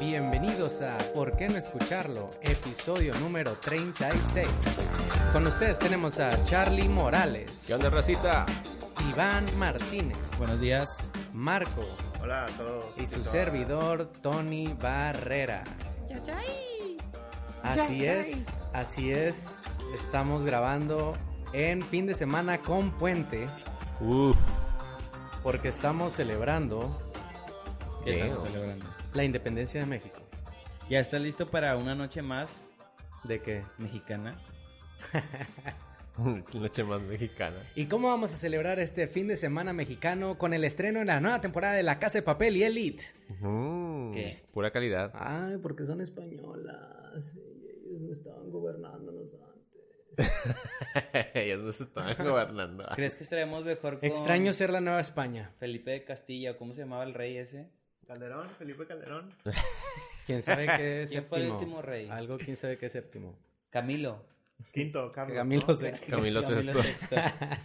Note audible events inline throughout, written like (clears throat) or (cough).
Bienvenidos a ¿Por qué no escucharlo? Episodio número 36. Con ustedes tenemos a Charlie Morales, ¿Qué onda, racita? Iván Martínez, Buenos días. Marco Hola a todos. y su servidor Tony Barrera. Así es, así es. Estamos grabando en fin de semana con puente Uf. porque estamos celebrando ¿Qué estamos celebrando? La independencia de México. ¿Ya está listo para una noche más ¿De qué? mexicana? (laughs) Noche más mexicana. ¿Y cómo vamos a celebrar este fin de semana mexicano con el estreno de la nueva temporada de La Casa de Papel y Elite? ¿Qué? Pura calidad. Ay, porque son españolas y ellos estaban gobernándonos (laughs) antes. Ellos nos estaban gobernando. ¿Crees que estaremos mejor con Extraño ser la nueva España. Felipe de Castilla o cómo se llamaba el rey ese? Calderón, Felipe Calderón. (laughs) ¿Quién sabe qué es ¿Quién fue el último rey? Algo, ¿quién sabe qué es séptimo? Camilo. Quinto, Carlos. Camilo ¿no? Sexto. Camilo. Sexto. (laughs)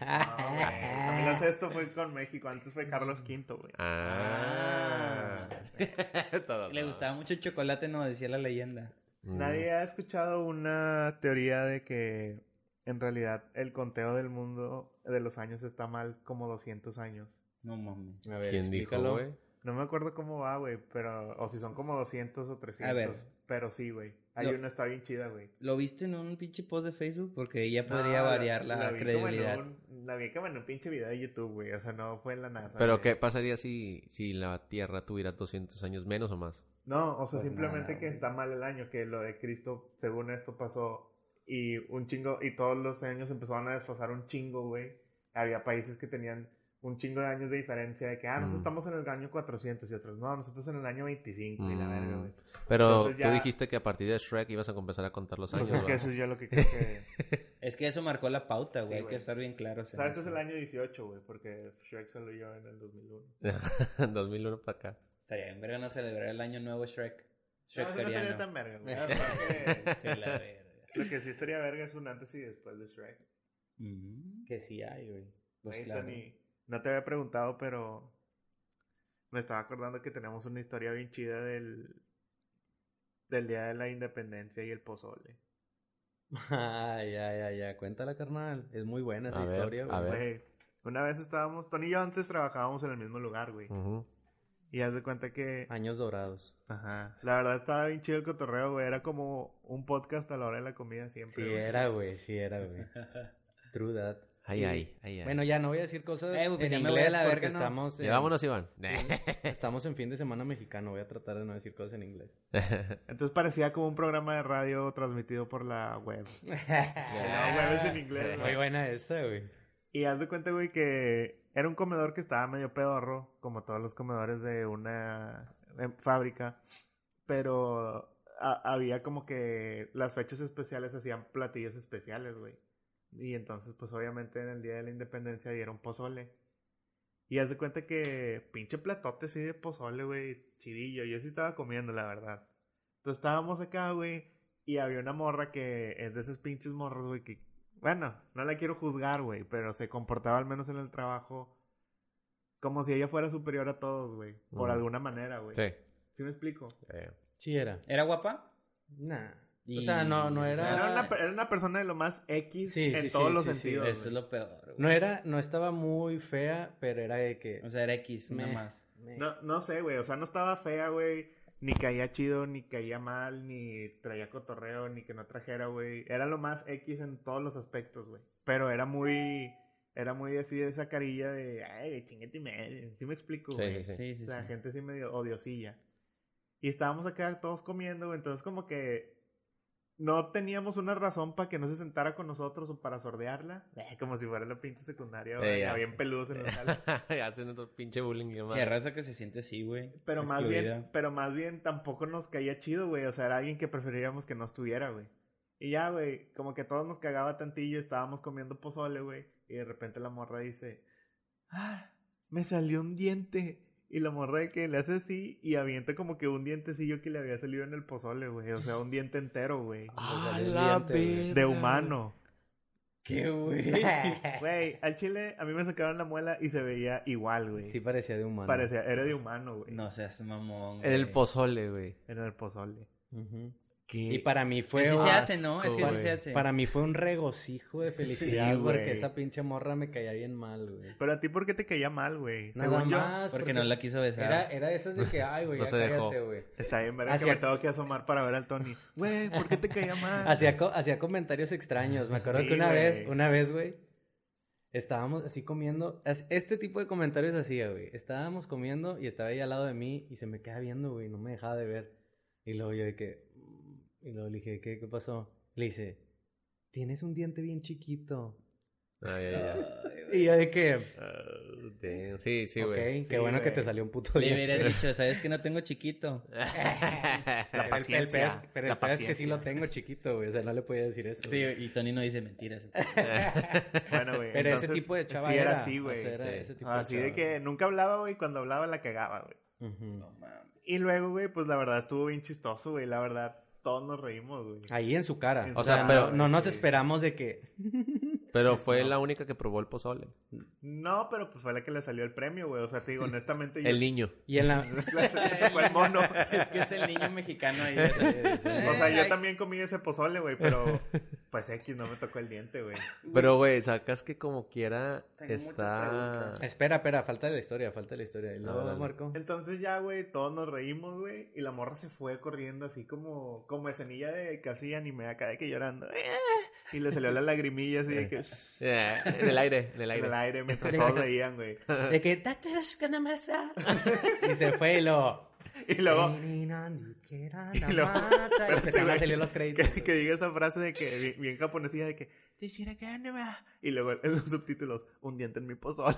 No. Camilo Sexto fue con México, antes fue Carlos Quinto, güey. Ah. (laughs) Todo Le gustaba mucho el chocolate, no, decía la leyenda. Mm. Nadie ha escuchado una teoría de que en realidad el conteo del mundo de los años está mal como 200 años. No mames. A ver, ¿Quién dijo, explícalo. güey? No me acuerdo cómo va, güey, pero... O si son como 200 o 300. A ver. Pero sí, güey. Hay Lo- una está bien chida, güey. ¿Lo viste en un pinche post de Facebook? Porque ya podría No, variar la, credibilidad. un- la vi como en un pinche video de YouTube, güey. O sea, no fue en la NASA. Pero güey. ¿qué pasaría si, si la Tierra tuviera 200 años menos o más? No, o sea, Pues simplemente nada, que está mal el año, que lo de Cristo, según esto pasó, y un chingo, y todos los años empezaron a desfasar un chingo, güey. Había países que tenían un chingo de años de diferencia, de que, ah, nosotros Mm. estamos en el año 400 y otros, no, nosotros en el año 25 y la Mm. verga, güey. Pero Entonces ya- tú dijiste que a partir de Shrek ibas a empezar a contar los Pues años. es que eso es yo lo que creo que... (laughs) Es que eso marcó la pauta, güey. Sí, Hay que estar bien claros. o en sea, este es el año 18, güey, porque Shrek salió en el 2001. 2001 para acá. Estaría bien verga no celebrar el año nuevo Shrek. No, Shrek eso no sería coreano. tan verga, güey. (laughs) Lo que sí estaría verga es un antes y después de Shrek. Mm. Que sí hay, güey. Pues claro. No te había preguntado, pero me estaba acordando que tenemos una historia bien chida del, del Día de la Independencia y el pozole. Ay, ya, ya, ya. Cuéntala, carnal. Es muy buena esa A ver, historia, a güey. ver. Güey, una vez estábamos, Tony y yo antes trabajábamos en el mismo lugar, güey. Ujú. Y haz de cuenta que, Años dorados. ajá, la verdad estaba bien chido el cotorreo, güey. Era como un podcast a la hora de la comida siempre. Sí güey. era, güey. Sí era, güey. (laughs) True that. Ay, ay, ay, ay. Bueno, ya no voy a decir cosas Eh, pues en ya me voy a inglés la porque verga, ¿no? estamos en, Ya vámonos, Iván. (laughs) estamos en fin de semana mexicano. Voy a tratar de no decir cosas en inglés. (laughs) Entonces parecía como un programa de radio transmitido por la web. (laughs) La web es en inglés, Muy buena esa, güey. Y haz de cuenta, güey, que era un comedor que estaba medio pedorro, como todos los comedores de una fábrica, pero a- había como que las fechas especiales hacían platillos especiales, güey. Y entonces, pues obviamente en el Día de la Independencia dieron pozole. Y haz de cuenta que pinche platote así de pozole, güey, chidillo. Yo sí estaba comiendo, la verdad. Entonces estábamos acá, güey, y había una morra que es de esos pinches morros, güey, que, bueno, no la quiero juzgar, güey, pero se comportaba al menos en el trabajo como si ella fuera superior a todos, güey, por Mm. alguna manera, güey. Sí. ¿Sí me explico? Eh, Sí era. ¿Era guapa? Nah. Y- O sea, no, no era... Era una, era una persona de lo más X Sí, en sí, todos sí, los sí, sí. sentidos. Eso es lo peor. güey. No era, no estaba muy fea, pero era de que... O sea, era X, nada más. No, no sé, güey, o sea, no estaba fea, güey, ni caía chido, ni caía mal, ni traía cotorreo, ni que no trajera, güey. Era lo más X en todos los aspectos, güey. Pero era muy, era muy así de esa carilla de, ay, chingate y medio. ¿Sí me explico, Sí, güey? sí, sí. Sí, sí, La sí. gente sí medio odiosilla. Y estábamos acá todos comiendo, güey, entonces como que no teníamos una razón para que no se sentara con nosotros o para sordearla. Eh, como si fuera la pinche secundaria, güey, ya. ya bien peludos en la sala. (laughs) Hacen otro pinche bullying. hay raza que se siente así, güey. Pero más bien, pero más bien tampoco nos caía chido, güey. O sea, era alguien que preferiríamos que no estuviera, güey. Y ya, güey, como que todos nos cagaba tantillo, estábamos comiendo pozole, güey. Y de repente la morra dice, ah, me salió un diente. Y la morra de que le hace así y avienta como que un dientecillo que le había salido en el pozole, güey. O sea, un diente entero, güey. ¡A salió un la diente! De humano. ¿Qué, güey? (laughs) Güey, al chile a mí me sacaron la muela y se veía igual, güey. Sí parecía de humano. Parecía, era de humano, güey. No seas mamón. En el pozole, güey. Era el pozole. Ujú. ¿Qué? Y para mí fue... Así se hace, ¿no? Es que así se hace. Para mí fue un regocijo de felicidad Sí, porque esa pinche morra me caía bien mal, güey. Pero a ti, ¿por qué te caía mal, güey? Nada Según yo, más. Porque no la quiso besar. Era, era de esas de que, ay, güey, (laughs) No ya se cállate, güey. está bien, verga, que me tengo que asomar para ver al Tony. Güey, ¿por qué te caía mal? Hacía, co- hacía comentarios extraños. Me acuerdo Sí, que una vez, una vez, güey, estábamos así comiendo. Este tipo de comentarios hacía, güey. Estábamos comiendo y estaba ahí al lado de mí y se me queda viendo, güey. No me dejaba de ver. Y luego yo de que. Y luego le dije, ¿qué, qué pasó? Le dice, tienes un diente bien chiquito. Ay, ay, ay. Ay, güey. Y yo de que. Ah, damn. Sí, sí, ok, güey. qué Sí, bueno que te salió un puto Le diente. hubieras (laughs) dicho, ¿sabes que no tengo chiquito? (laughs) La El- el paciencia. pez- pero la el peor es que sí lo paciencia. tengo chiquito, güey. O sea, no le podía decir eso. Sí, güey. y Tony no dice mentiras. (laughs) Bueno, güey. Pero ese tipo de chava sí era así, o güey. sea, era sí. ese tipo de Así de chava. que nunca hablaba, güey. Cuando hablaba la cagaba, güey. No mames. Y luego, güey, pues la verdad estuvo bien chistoso, güey. La verdad, todos nos reímos, güey. Ahí en su cara. En O sea, cara, pero no nos sí. esperamos de que. (laughs) Pero fue No. la única que probó el pozole. No, pero pues fue la que le salió el premio, güey. O sea, te digo, honestamente. yo- El niño. Y en la. (laughs) fue el mono. (laughs) Es que es el niño mexicano ahí. O sea, yo también comí ese pozole, güey, pero pues X no me tocó el diente, güey. Pero, güey, sacas que como quiera Tengo muchas está... preguntas. Espera, espera, falta la historia, falta la historia. Y luego, Ah. Marco. Entonces ya, güey, todos nos reímos, güey, y la morra se fue corriendo así como como escenilla de casi anime acá de que llorando. Y le salió la (laughs) lagrimilla así de que Eh, en el aire, en el en aire. el aire mientras todos reían, güey. (laughs) De que. (laughs) Y se fue y lo. Y luego Y luego- Y empezaron a salir los créditos. que, que diga esa frase de que bien, bien japonesilla de que y luego en los subtítulos un diente en mi pozole.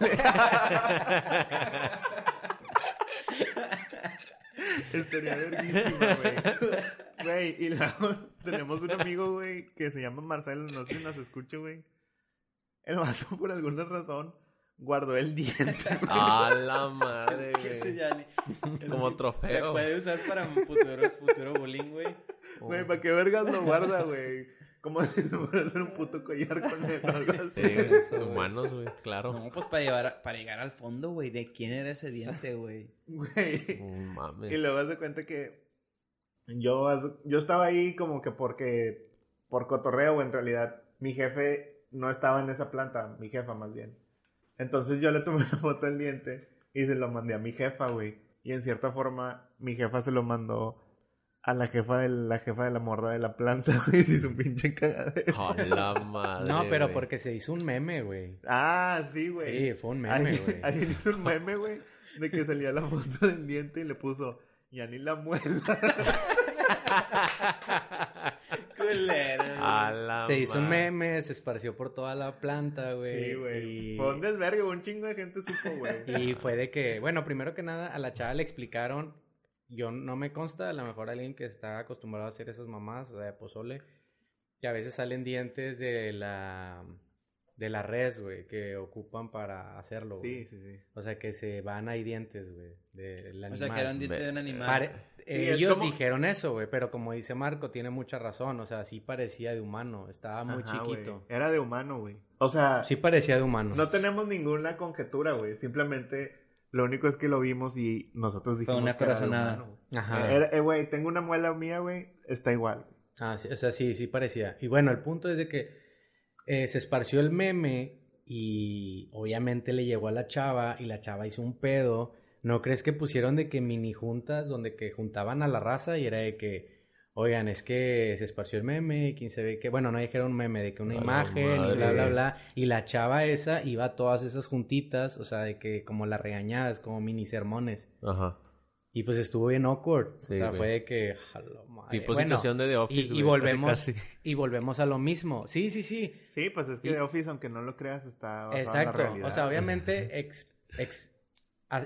Estaría verguísima, güey. Güey, y luego (laughs) tenemos un amigo, güey, que se llama Marcelo, no sé si nos escucha, güey. El vato, por alguna razón, guardó el diente. A la madre, ¿Qué se güey. Como Se trofeo. puede usar para un futuro, futuro bullying, güey. Güey, ¿para qué vergas lo guarda, güey? Como si (laughs) se fuera a hacer un puto collar con él. Sí, humanos, güey, claro. No, pues para, llevar a- para llegar al fondo, güey. ¿De quién era ese diente, güey? Güey. No mames. Y luego hace cuenta que yo, yo estaba ahí como que porque, por cotorreo, en realidad, mi jefe no estaba en esa planta, mi jefa más bien. Entonces yo le tomé una foto del diente y se lo mandé a mi jefa, güey. Y en cierta forma, mi jefa se lo mandó a la jefa de la jefa de la morra de la planta, (laughs) güey. Se hizo un pinche cagadero. A la madre. No, pero güey. porque se hizo un meme, güey. Ah, sí, güey. Sí, fue un meme, Alguien, güey. alguien hizo un (laughs) meme, güey, de que salía la foto del diente y le puso, ya ni la muela. (laughs) Culero. A la Se hizo un meme, se esparció por toda la planta, güey. Sí, güey. Y... Fue un desvergue, un chingo de gente supo, güey. Y fue de que, bueno, primero que nada, a la chava le explicaron, yo no me consta, a lo mejor alguien que está acostumbrado a hacer esas mamás, o sea, de pozole, que a veces salen dientes de la de la res, güey, que ocupan para hacerlo, güey. Sí, sí, sí. O sea, que se van ahí dientes, güey, del animal. O sea, que era un diente de un animal. Pare- Sí, es ellos como- dijeron eso, güey, pero como dice Marco, tiene mucha razón, o sea, sí parecía de humano, estaba muy Ajá, chiquito. Era de humano, güey. O sea, Sí parecía de humano. no tenemos ninguna conjetura, güey. Simplemente lo único es que lo vimos y nosotros dijimos una que era de corazonada. güey. Ajá. Eh, eh, güey, tengo una muela mía, güey, está igual. Ah, sí, o sea, sí, sí parecía. Y bueno, el punto es de que eh, se esparció el meme y obviamente le llegó a la chava y la chava hizo un pedo. ¿No crees que pusieron de que mini juntas donde que juntaban a la raza y era de que, oigan, es que se esparció el meme y quién se ve que, bueno, no dijeron meme, de que una imagen y bla, bla, bla. Y la chava esa iba a todas esas juntitas, o sea, de que como las regañadas, como mini sermones. Ajá. Y pues estuvo bien awkward. Sí, o sea, güey. fue de que, jalo, madre. Tipo Bueno, situación de The Office, y, volvemos casi, casi. y volvemos a lo mismo. Sí, sí, sí. Sí, pues es que Y- The Office, aunque no lo creas, está basado en la Exacto. realidad. O sea, obviamente (laughs) ex-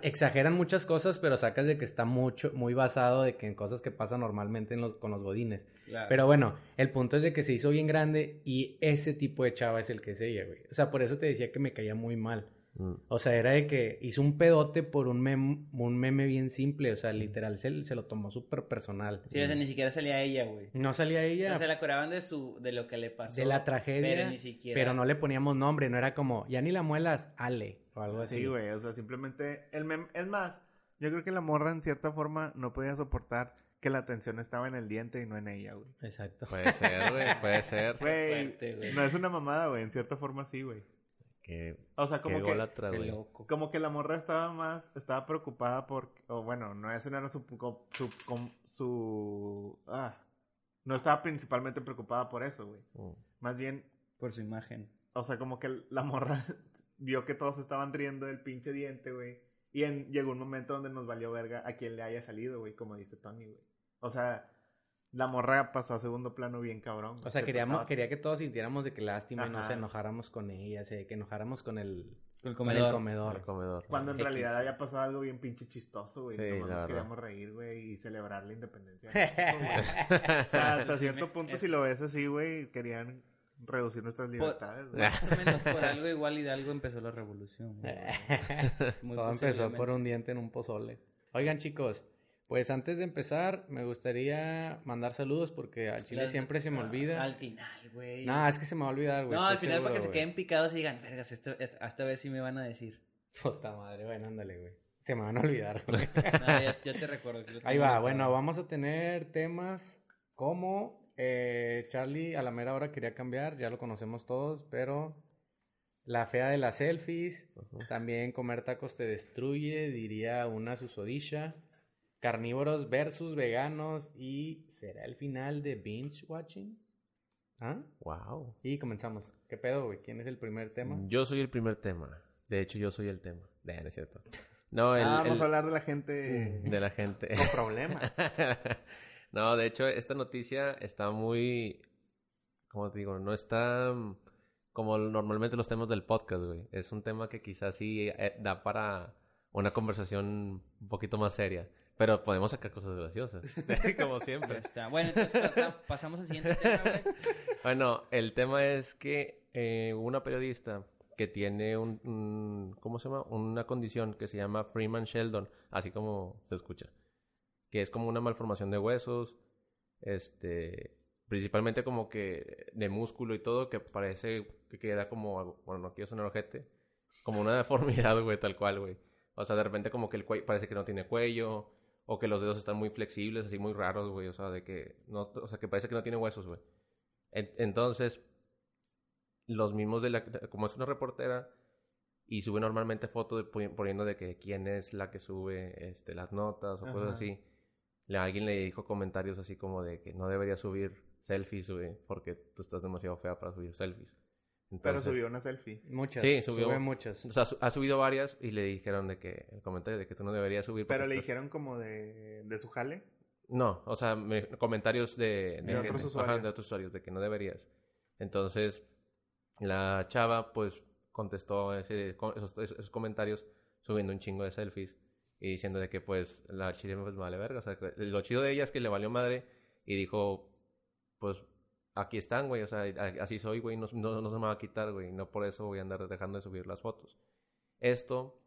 exageran muchas cosas, pero sacas de que está mucho, muy basado de que en cosas que pasan normalmente en los- con los godines. Claro. Pero bueno, el punto es de que se hizo bien grande y ese tipo de chava es el que es ella, güey. O sea, por eso te decía que me caía muy mal. Mm. O sea, era de que hizo un pedote por un meme, un meme bien simple. O sea, literal, se, se lo tomó súper personal. Sí, o sea, ni siquiera salía ella, güey. No salía ella O sea, la curaban de su, de lo que le pasó. de la tragedia, Pero ni siquiera. pero no le poníamos nombre. No era como, ya ni la muelas, Ale, o algo así. Sí, güey, o sea, simplemente el mem- es más, yo creo que la morra en cierta forma no podía soportar que la atención estaba en el diente y no en ella, güey. Exacto. Puede ser, güey, puede ser. Güey, no es una mamada, güey, en cierta forma sí, güey. O sea, qué como que como que la morra estaba más estaba preocupada por o bueno, no ese no era su su su ah, no estaba principalmente preocupada por eso, güey. Mm. Más bien, Por su imagen. o sea, como que la morra vio que todos estaban riendo del pinche diente, güey. Y en- llegó un momento donde nos valió verga a quien le haya salido, güey, como dice Tony, güey. O sea, la morra pasó a segundo plano bien cabrón. O sea, Se queríamos, trataba- quería que todos sintiéramos de que lástima y no Ajá. se enojáramos con ella, se- que enojáramos con el, Con el con el comedor. comedor. El comedor. Cuando en X. realidad había pasado algo bien pinche chistoso, güey. Sí, Nomás nos verdad. queríamos reír, güey, y celebrar la independencia. México. (laughs) O sea, hasta cierto punto, si lo ves así, güey, querían reducir nuestras libertades, güey. Más o menos por algo (laughs) igual y de algo empezó la revolución. (laughs) Muy Todo empezó por un diente en un pozole. Oigan, chicos, pues antes de empezar, me gustaría mandar saludos porque al chile Las- siempre se me olvida. Al final, güey. No, es que se me va a olvidar, güey. No, al final para que seguro, se queden picados y digan, vergas, esto, esta, esta vez sí me van a decir. Puta madre, bueno, ándale, güey. Se me van a olvidar, güey. (laughs) No, ya, ya te recuerdo. que Ahí va, bueno, vamos a tener temas como eh, Charlie a la mera hora quería cambiar, ya lo conocemos todos, pero la fea de las selfies, también comer tacos te destruye, diría una susodisha, carnívoros versus veganos y será el final de binge watching. ¿Ah? Wow. Y comenzamos. ¿Qué pedo, güey? ¿Quién es el primer tema? Yo soy el primer tema. De hecho, yo soy el tema. Eh, no es cierto. No, el, Ah, vamos el- a hablar de la gente de la gente. con problemas. (laughs) no, de hecho, esta noticia está muy. ¿Cómo te digo? No está mm, como normalmente los temas del podcast, güey. Es un tema que quizás sí eh, da para una conversación un poquito más seria. Pero podemos sacar cosas graciosas, (laughs) como Ya siempre. está. Bueno, entonces pasa- pasamos al siguiente tema, güey. (laughs) Bueno, el tema es que eh, una periodista que tiene un, un- ¿cómo se llama? Una condición que se llama Freeman Sheldon, así como se escucha, que es como una malformación de huesos, este, principalmente como que de músculo y todo, que parece que queda como, bueno, no quiero sonar ojete, como una (laughs) deformidad, güey, tal cual, güey. O sea, de repente como que el cuello parece que no tiene cuello, o que los dedos están muy flexibles, así muy raros, güey, o sea, de que no, o sea, que parece que no tiene huesos, güey. En- Entonces, los mismos de la, como es una reportera y sube normalmente fotos poniendo de que quién es la que sube este, las notas o Ajá. cosas así. Le, alguien le dijo comentarios así como de que no debería subir selfies, güey, porque tú estás demasiado fea para subir selfies. Pero subió una selfie. Muchas. Sí, subió- Sube muchas. O sea, su- ha subido varias y le dijeron de que el comentario de que tú no deberías subir. Pero le estás- dijeron como de, de su jale. no, o sea, me- comentarios de, De otros ajá, usuarios. de otros usuarios, de que no deberías. Entonces, la chava, pues, contestó ese- esos comentarios subiendo un chingo de selfies y diciendo de que, pues, la chile pues vale verga. O sea, lo chido de ella es que le valió madre y dijo, pues, aquí están, güey. O sea, así soy, güey. No, no, no se me va a quitar, güey. No por eso voy a andar dejando de subir las fotos. Esto,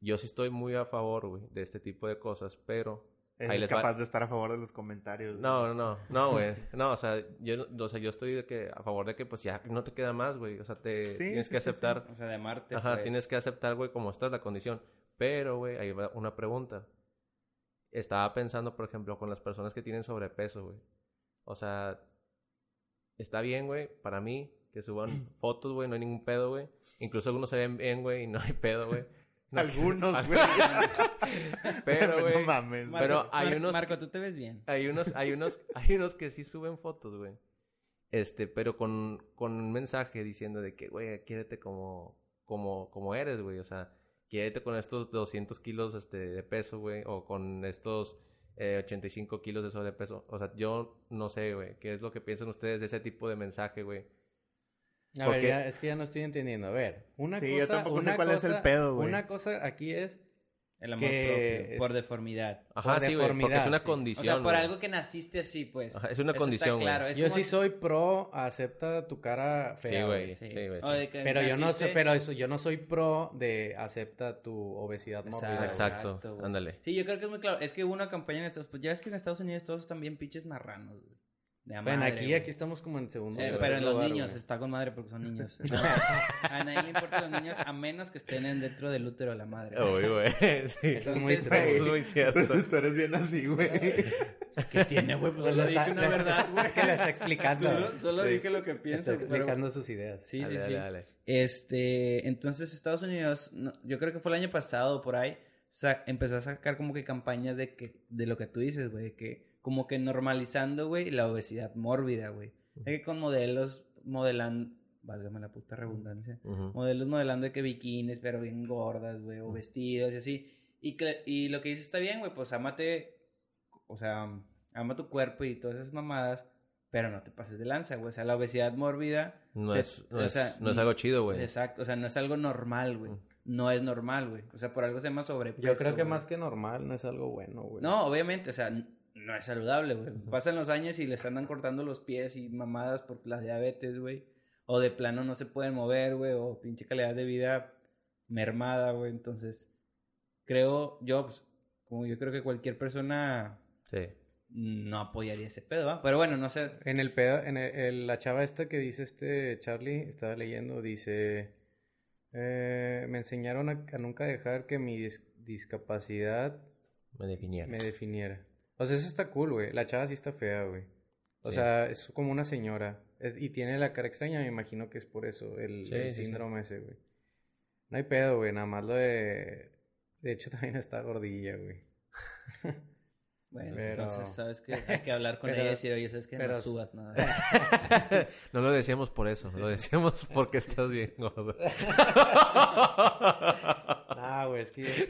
yo sí estoy muy a favor, güey, de este tipo de cosas, pero Es Ahí les va. capaz de estar a favor de los comentarios. no, no, no, no, (laughs) güey. No, o sea, yo, o sea, yo estoy de que a favor de que pues ya no te queda más, güey. O sea, te Sí, tienes sí, que sí, sí. aceptar. O sea, de Marte. Ajá, pues. tienes que aceptar, güey, como está la condición. Pero, güey, ahí va una pregunta. Estaba pensando, por ejemplo, con las personas que tienen sobrepeso, güey. O sea, está bien, güey, para mí, que suban (clears throat) fotos, güey, no hay ningún pedo, güey. Incluso algunos se ven bien, güey, y no hay pedo, güey. No- (laughs) Algunos, (laughs) güey. Pero, güey, No mames. Marco, pero hay Mar- unos- Marco, tú te ves bien. hay unos, hay unos, (laughs) hay unos que sí suben fotos, güey. Este, pero con, con un mensaje diciendo de que, güey, quiérete como, como, como eres, güey. O sea, quiérete con estos 200 kilos este, de peso, güey. O con estos eh, 85 kilos de sobrepeso. O sea, yo no sé, güey. ¿Qué es lo que piensan ustedes de ese tipo de mensaje, güey? A Porque- ver, ya, es que ya no estoy entendiendo. A ver, una Sí, yo cosa, tampoco sé una cuál es el pedo, güey. Una cosa aquí es El amor Que propio. Por deformidad. Ajá, por sí, güey, porque es deformidad, una sí. O condición. sea, por güey. algo que naciste así, pues. Ajá, es una Eso condición, está claro. Es Yo como- sí soy pro, acepta tu cara Sí, fea, güey. Sí. Sí, güey. Pero yo no sé, naciste- pero eso, yo no soy pro de acepta tu obesidad mórbida. Exacto, ándale. Sí, yo creo que es muy claro. Es que hubo una campaña en Estados Unidos. Pues ya es que en Estados Unidos todos están bien pinches marranos, güey. De Bueno, madre, aquí, güey. aquí estamos como en segundo Eh, lugar, pero en los lugar, niños güey. está con madre porque son niños. (laughs) a nadie le importan los niños a menos que estén en- dentro del útero de la madre. Uy, güey. (laughs) Sí. Eso es muy es muy cierto. Tú, tú eres bien así, güey. ¿Qué tiene, güey? Pues Solo lo dije está- una verdad, güey. Es que la está explicando. Solo, solo Sí. dije lo que Está pienso. pero- explicando sus ideas. Sí, Dale, sí, dale, sí. dale. Este, entonces Estados Unidos, no, yo creo que fue el año pasado por ahí, empezó a sacar como que campañas de que de lo que tú dices, güey, que como que normalizando, güey, la obesidad mórbida, güey. De que con modelos modelan, válgame la puta redundancia, modelos modelando de que bikinis, pero bien gordas, güey, o vestidos y así. Y, que- y lo que dices está bien, güey, pues ámate, o sea, ama tu cuerpo y todas esas mamadas, pero no te pases de lanza, güey. O sea, la obesidad mórbida No, se- es, no, o es, no es algo chido, güey. Exacto, o sea, no es algo normal, güey. No es normal, güey. O sea, por algo se llama sobrepeso. Yo creo que más que normal no es algo bueno, güey. No, obviamente, o sea, no es saludable, güey. Pasan los años y les andan cortando los pies y mamadas por la diabetes, güey. O de plano no se pueden mover, güey. O pinche calidad de vida mermada, güey. Entonces, creo, yo, pues, como yo creo que cualquier persona Sí. no apoyaría ese pedo, ¿va? Pero bueno, no sé. En el pedo, en el- el- la chava esta que dice este Charlie, estaba leyendo, dice, eh, me enseñaron a, a nunca dejar que mi dis- discapacidad Me definiera. me definiera. O sea, eso está cool, güey. La chava sí está fea, güey. O Sí. sea, es como una señora. Es- y tiene la cara extraña, me imagino que es por eso, el, Sí, el sí, sí. síndrome ese, güey. No hay pedo, güey. Nada más lo de... De hecho, (laughs) también está gordilla, güey. (laughs) Bueno, Pero- entonces, ¿sabes qué? Hay que hablar con (laughs) Pero- ella y decir, oye, ¿sabes qué? pero- No subas nada. no lo decíamos por eso, lo decíamos porque estás bien gordo. Ah, güey, es que...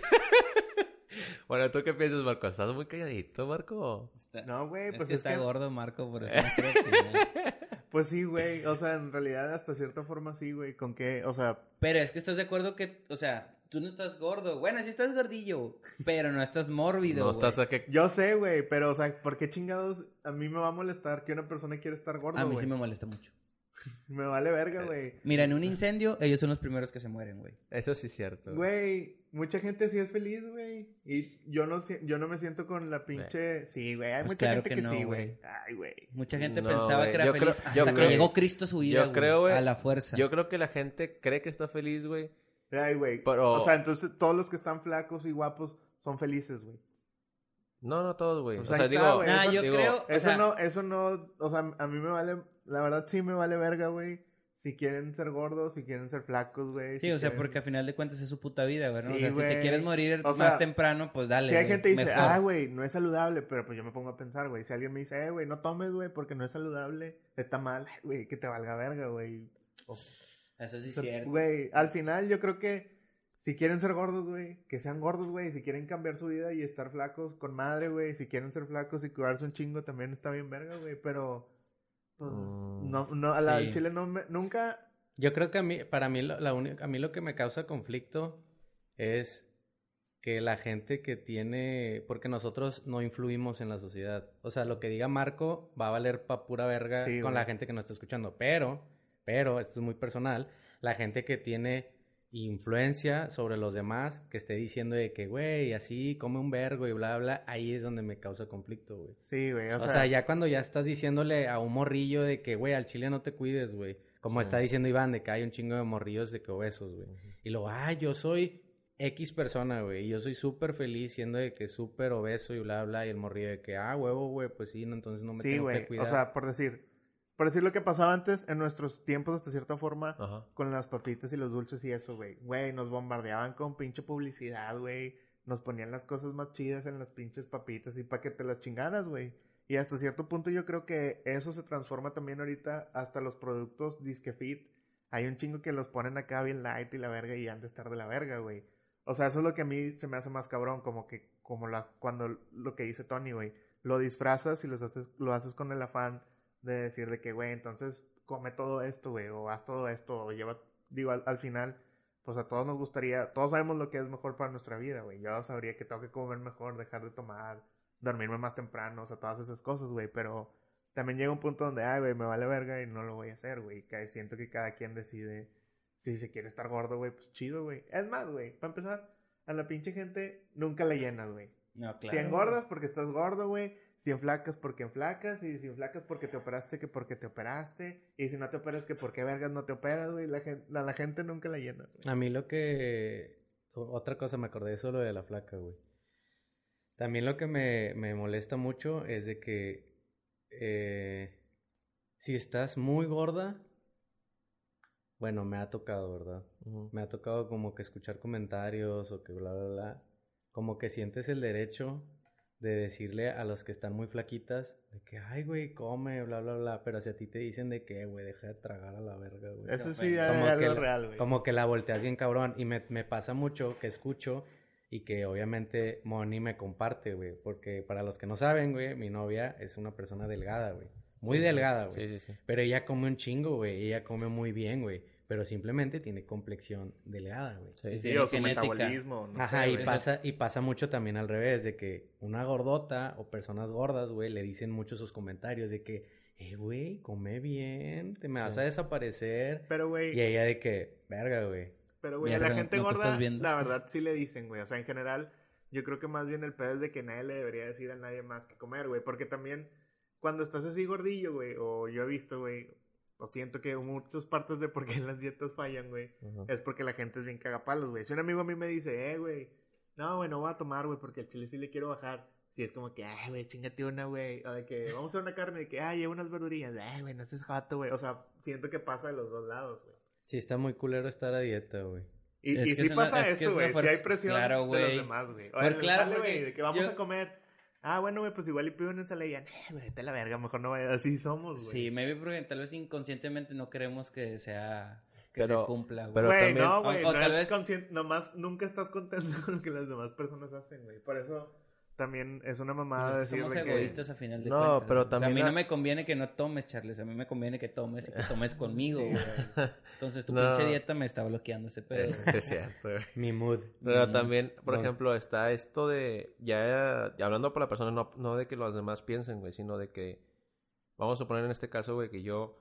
bueno, ¿tú qué piensas, Marco? ¿Estás muy calladito, Marco? Está- No, güey, es pues que es está que... gordo Marco, por eso. (laughs) Pues sí, güey. O sea, en realidad, hasta cierta forma sí, güey. ¿Con qué? O sea, Pero es que estás de acuerdo que, o sea, tú no estás gordo. Bueno, sí estás gordillo, pero no estás mórbido, No güey. estás a que... yo sé, güey. Pero, o sea, ¿por qué chingados a mí me va a molestar que una persona quiera estar gordo, A mí sí me molesta mucho. (laughs) Me vale verga, güey. Mira, en un incendio, ellos son los primeros que se mueren, güey. Eso sí es cierto. Güey, mucha gente sí es feliz, güey. Y yo no, si- yo no me siento con la pinche... Sí, güey, hay Pues mucha claro gente que que, no, sí, güey. Ay, güey. Mucha gente No, pensaba que era Yo feliz creo- hasta yo que creo- llegó Cristo a su vida, yo creo, güey, A la fuerza. Yo creo que la gente cree que está feliz, güey. Ay, güey. Pero- O sea, entonces todos los que están flacos y guapos son felices, güey. No, no todos, güey. Pues o sea, está, digo... güey. Nah, eso- yo digo, creo, o Eso sea, no, eso no, o sea, a mí me vale, la verdad sí me vale verga, güey. Si quieren ser gordos, si quieren ser flacos, güey. Sí, si o sea, quieren- porque a final de cuentas es su puta vida, güey. ¿no? Sí, o sea, si te quieres morir O más temprano, pues dale. Si hay gente que dice, mejor. ah, güey, no es saludable, pero pues yo me pongo a pensar, güey. Si alguien me dice, eh, güey, no tomes, güey, porque no es saludable, está mal, güey, que te valga verga, güey. Eso sí es cierto. Güey, al final yo creo que si quieren ser gordos, güey, que sean gordos, güey. Si quieren cambiar su vida y estar flacos, con madre, güey. Si quieren ser flacos y cuidarse un chingo, también está bien verga, güey. Pero, pues, Mm, no, no, a la sí. chile no me, nunca, Yo creo que a mí, para mí, lo- la uni- a mí lo que me causa conflicto es que la gente que tiene, porque nosotros no influimos en la sociedad. O sea, lo que diga Marco va a valer pa' pura verga Sí, con güey. la gente que nos está escuchando. Pero, pero, esto es muy personal, la gente que tiene influencia sobre los demás, que esté diciendo de que, güey, así, come un vergo y bla, bla, ahí es donde me causa conflicto, güey. sí, güey. O, O sea, ya cuando ya estás diciéndole a un morrillo de que, güey, al chile no te cuides, güey. Como Sí. está diciendo Iván, de que hay un chingo de morrillos de que obesos, güey. Y luego, ay, yo soy X persona, güey. Y yo soy súper feliz siendo de que súper obeso y bla, bla. Y el morrillo de que, ah, huevo, güey, pues sí, no, entonces no me sí, tengo que güey. cuidar. O sea, por decir, por decir lo que pasaba antes en nuestros tiempos, hasta cierta forma, Ajá. con las papitas y los dulces y eso, güey. Güey, nos bombardeaban con pinche publicidad, güey. Nos ponían las cosas más chidas en las pinches papitas y para que te las chingaras, güey. Y hasta cierto punto yo creo que eso se transforma también ahorita hasta los productos Disque Fit. Hay un chingo que los ponen acá bien light y la verga y han de estar de la verga, güey. O sea, eso es lo que a mí se me hace más cabrón, como que, como la, cuando lo que dice Tony, güey. Lo disfrazas y los haces, lo haces con el afán de decir de que, güey, entonces come todo esto, güey, o haz todo esto, o lleva, digo, al, al final, pues a todos nos gustaría, todos sabemos lo que es mejor para nuestra vida, güey. Yo sabría que tengo que comer mejor, dejar de tomar, dormirme más temprano, o sea, todas esas cosas, güey, pero también llega un punto donde, ay, güey, me vale verga y no lo voy a hacer, güey. Siento que cada quien decide si se quiere estar gordo, güey, pues chido, güey. Es más, güey, para empezar, a la pinche gente nunca le llenas, güey. No, claro. Si engordas porque estás gordo, güey. Si enflacas porque enflacas. Y si enflacas porque te operaste, que porque te operaste. Y si no te operas, que porque vergas no te operas, güey. La gente, la gente nunca la llena, güey. A mí lo que... Otra cosa, me acordé de eso lo de la flaca, güey. También lo que me, me molesta mucho es de que eh, si estás muy gorda, bueno, me ha tocado, ¿verdad? Me ha tocado como que escuchar comentarios o que bla, bla, bla. Como que sientes el derecho de decirle a los que están muy flaquitas de que, ay, güey, come, bla, bla, bla. Pero si a ti te dicen de que, güey, deja de tragar a la verga, güey. Eso sí es Como que algo la- real, güey. Como que la volteas bien cabrón. Y me, me pasa mucho que escucho y que obviamente Moni me comparte, güey. Porque para los que no saben, güey, mi novia es una persona delgada, güey. Muy delgada, güey. Sí, sí, sí. Pero ella come un chingo, güey. Ella come muy bien, güey. Pero simplemente tiene complexión delgada, güey. Sí, sí. O su metabolismo. No Ajá, sé, y pasa, y pasa mucho también al revés, de que una gordota o personas gordas, güey, le dicen mucho sus comentarios de que, eh, güey, come bien, te me vas Sí. a desaparecer. Pero, güey, Y ella de que, verga, güey. Pero, güey, a la gente no gorda, la verdad sí le dicen, güey. O sea, en general, yo creo que más bien el pedo es de que nadie le debería decir a nadie más que comer, güey. Porque también, cuando estás así gordillo, güey, o yo he visto, güey, o siento que muchas partes de por qué (laughs) las dietas fallan, güey, es porque la gente es bien cagapalos, güey. Si un amigo a mí me dice, eh, güey, no, güey, no voy a tomar, güey, porque el chile sí le quiero bajar. Si es como que, ay, güey, chingate una, güey. O de que vamos a hacer una carne, de que, ay, lleva unas verdurillas. Ay, güey, no seas jato, güey. O sea, siento que pasa de los dos lados, güey. Sí, está muy culero estar a dieta, güey. Y, sí una- pasa eso, güey. Si hay presión claro, de los demás, güey. Oye, claro, güey, de que vamos yo- a comer. Ah, bueno, güey, pues igual y pido una ensalada y ya, "Eh, güey, te la verga, mejor no vaya. Así somos, güey. Sí, maybe porque tal vez inconscientemente no queremos que sea... Que Pero- se cumpla, güey. pero Güey, también- no, güey, o- o no tal es vez- consciente, nomás nunca estás contento con (laughs) lo que las demás personas hacen, güey. Por eso también es una mamada Pues somos que... egoístas a final de No, cuentas. pero. O sea, a también mí la- no me conviene que no tomes, Charles. A mí me conviene que tomes y que tomes (laughs) conmigo, Sí, güey. Entonces tu No. pinche dieta me está bloqueando ese pedo. Sí, es cierto, güey. Mi mood. Pero también, por ejemplo, está esto de, ya, ya hablando por la persona, no, no de que los demás piensen, güey, sino de que, vamos a suponer en este caso, güey, que yo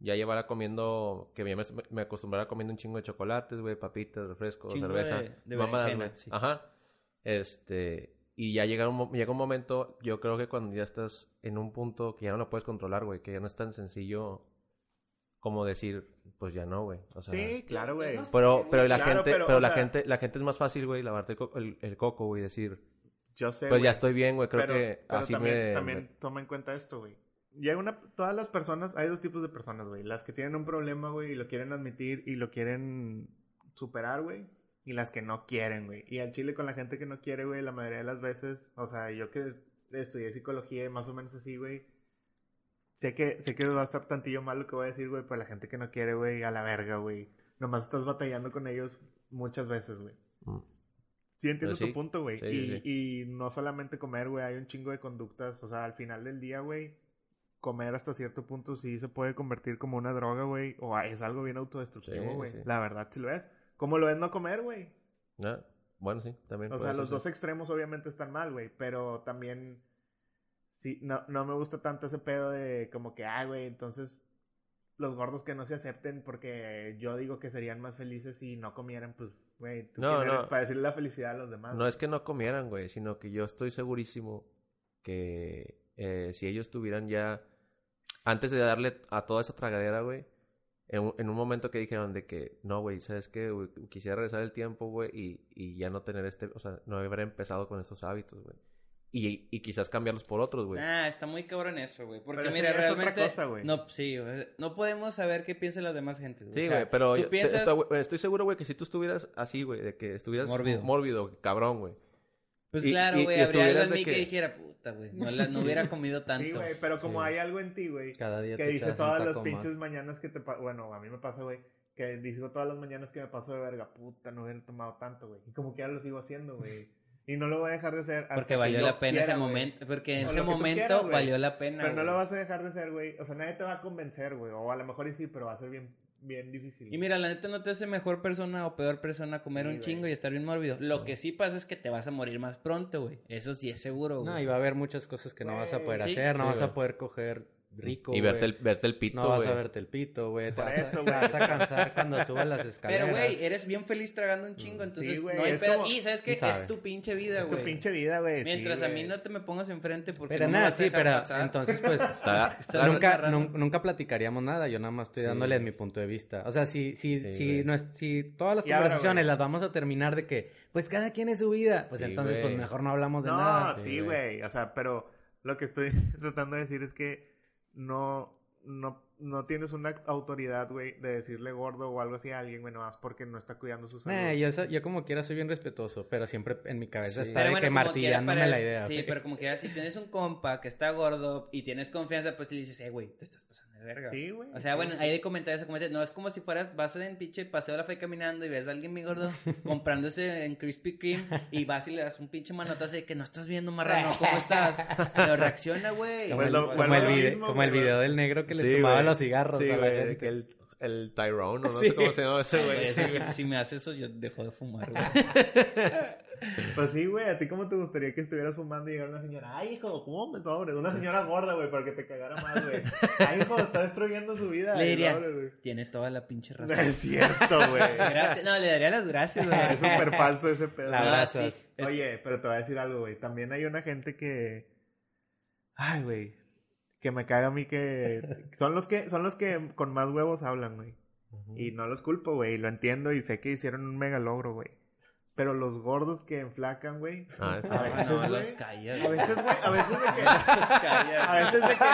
ya llevara comiendo, que ya me, me acostumbrara comiendo un chingo de chocolates, güey, papitas, refrescos, cerveza, de- de mamadas, güey. sí. Ajá. Este, y ya llega un, mo- llega un momento, yo creo que cuando ya estás en un punto que ya no lo puedes controlar, güey, que ya no es tan sencillo como decir, pues ya no, güey. O sea, Sí, claro, güey. no sé, pero, pero la Claro, gente, pero, la sea- gente, la gente es más fácil, güey, lavarte el, co- el- el coco, güey, decir, Yo sé, pues ya estoy bien, güey, creo pero, que pero así también, me, también toma en cuenta esto, güey. Llega una, todas las personas, hay dos tipos de personas, güey. Las que tienen un problema, güey, y lo quieren admitir y lo quieren superar, güey. Y las que no quieren, güey. Y al chile con la gente que no quiere, güey, la mayoría de las veces, o sea, yo que estudié psicología y más o menos así, güey. Sé que, sé que va a estar tantillo mal lo que voy a decir, güey, pero la gente que no quiere, güey, a la verga, güey. Nomás estás batallando con ellos muchas veces, güey. Mm. Sí, entiendo Pues sí, tu punto, güey. sí, y, sí, y no solamente comer, güey, hay un chingo de conductas. O sea, al final del día, güey, comer hasta cierto punto sí se puede convertir como una droga, güey. O es algo bien autodestructivo, güey. La verdad, si lo es. Como lo es no comer, güey. Ah, Bueno, sí, también. O sea, los dos extremos obviamente están mal, güey. Pero también, sí, no, no me gusta tanto ese pedo de como que, ah, güey, entonces los gordos que no se acepten porque yo digo que serían más felices si no comieran, pues, güey, tú No, no. para decirle la felicidad a los demás. No es que no comieran, güey, sino que yo estoy segurísimo que eh, si ellos tuvieran ya, antes de darle a toda esa tragadera, güey, en, un- en un momento que dijeron de que, no, güey, ¿sabes qué? Quisiera regresar el tiempo, güey, y, y ya no tener este, o sea, no haber empezado con estos hábitos, güey. Y, y quizás cambiarlos por otros, güey. Ah, está muy cabrón eso, güey. Porque Pero mira, es otra cosa, güey. no, sí, güey, no podemos saber qué piensan las demás gentes. Sí, o sea, güey, pero tú yo- te- piensas- estoy seguro, güey, que si tú estuvieras así, güey, de que estuvieras Mórbido. mórbido cabrón, güey. Pues y- claro, güey, habría algo en mí que... que- dijera, puta, güey, no, la- no hubiera comido (laughs) tanto. Sí, güey, pero como Sí. hay algo en ti, güey, Cada día que te dice echas un todas las pinches mañanas que te Bueno, a mí me pasa, güey, que digo todas las mañanas que me paso de verga, puta, no hubiera tomado tanto, güey. Y como que ya lo sigo haciendo, güey. Y no lo voy a dejar de hacer hasta Porque que valió la pena ese momento. Porque en O ese momento quieras, valió la pena. Pero no lo vas a dejar de hacer, güey. O sea, nadie te va a convencer, güey. O a lo mejor y sí, pero va a ser bien, bien difícil. Y mira, la neta no te hace mejor persona o peor persona comer Sí, un güey. chingo y estar bien mórbido. Lo que sí pasa es que te vas a morir más pronto, güey. Eso sí es seguro, güey. No, y va a haber muchas cosas que no vas a poder Sí, hacer, no vas a poder coger rico, Y verte güey. el, verte el pito, No vas güey. a verte el pito, güey. Te, Por vas a- eso, te güey. vas a cansar cuando subas las escaleras. (laughs) Pero, güey, eres bien feliz tragando un chingo, Mm, entonces sí, güey, no hay es pedo. como- Y, ¿sabes qué? ¿Quién Es tu pinche vida, Es tu güey. pinche vida, güey. sí, Mientras a mí güey. no te me pongas enfrente porque Pero no nada, vas a sí, pero pasar. entonces, pues, (laughs) Está, (laughs) Está nunca, nunca platicaríamos nada, yo nada más estoy Sí. dándole mi punto de vista. O sea, si, si, Sí, si, güey. no es- si todas las Y conversaciones güey. las vamos a terminar de que, pues cada quien es su vida, pues Sí, entonces, güey. pues mejor no hablamos de No, nada. sí, sí, güey. güey. O sea, pero lo que estoy tratando de decir es que no, no, no tienes una autoridad, güey, de decirle gordo o algo así a alguien, güey, nomás porque no está cuidando su salud. Nah, yo, yo como quiera soy bien respetuoso, pero siempre en mi cabeza Sí. está Pero de bueno, que como quiera, martillándome para- la idea. Sí, pero como que si tienes un compa que está gordo y tienes confianza, pues le dices, eh, güey, te estás pasando verga. Sí, güey. O sea, bueno, hay de comentarios a comentarios. No es como si fueras, vas en pinche paseo de la fe caminando y ves a alguien bien gordo (laughs) comprándose en Krispy Kreme y vas y le das un pinche manotazo de que no estás viendo, marrano, ¿cómo (laughs) estás? Pero reacciona, güey. Como el, como como video del negro que le Sí, tomaba los cigarros Sí, a la gente. que el, el Tyrone, o no Sí. sé cómo se llama ese Güey, Sí, si, si me haces eso, yo dejo de fumar, güey. (laughs) Pues sí, güey, ¿a ti cómo te gustaría que estuvieras fumando y llegara una señora? Ay, hijo, ¿cómo me sobre? Una señora gorda, güey, para que te cagara más, güey. (laughs) Ay, hijo, está destruyendo su vida. Le diría, güey. Tiene toda la pinche No (laughs) razón. es cierto, güey. Gracias. No, le daría las gracias, güey. Es súper falso ese pedo. La No, abrazas. sí, es Oye, pero te voy a decir algo, güey. También hay una gente que. Ay, güey. Que me caga a mí que. Son los que, son los que con más huevos hablan, güey. Y no los culpo, güey. Lo entiendo y sé que hicieron un mega logro, güey. Pero los gordos que enflacan, güey. Ah, A veces, no, güey. los callas. A veces, güey. A veces de que. (laughs) A veces de que,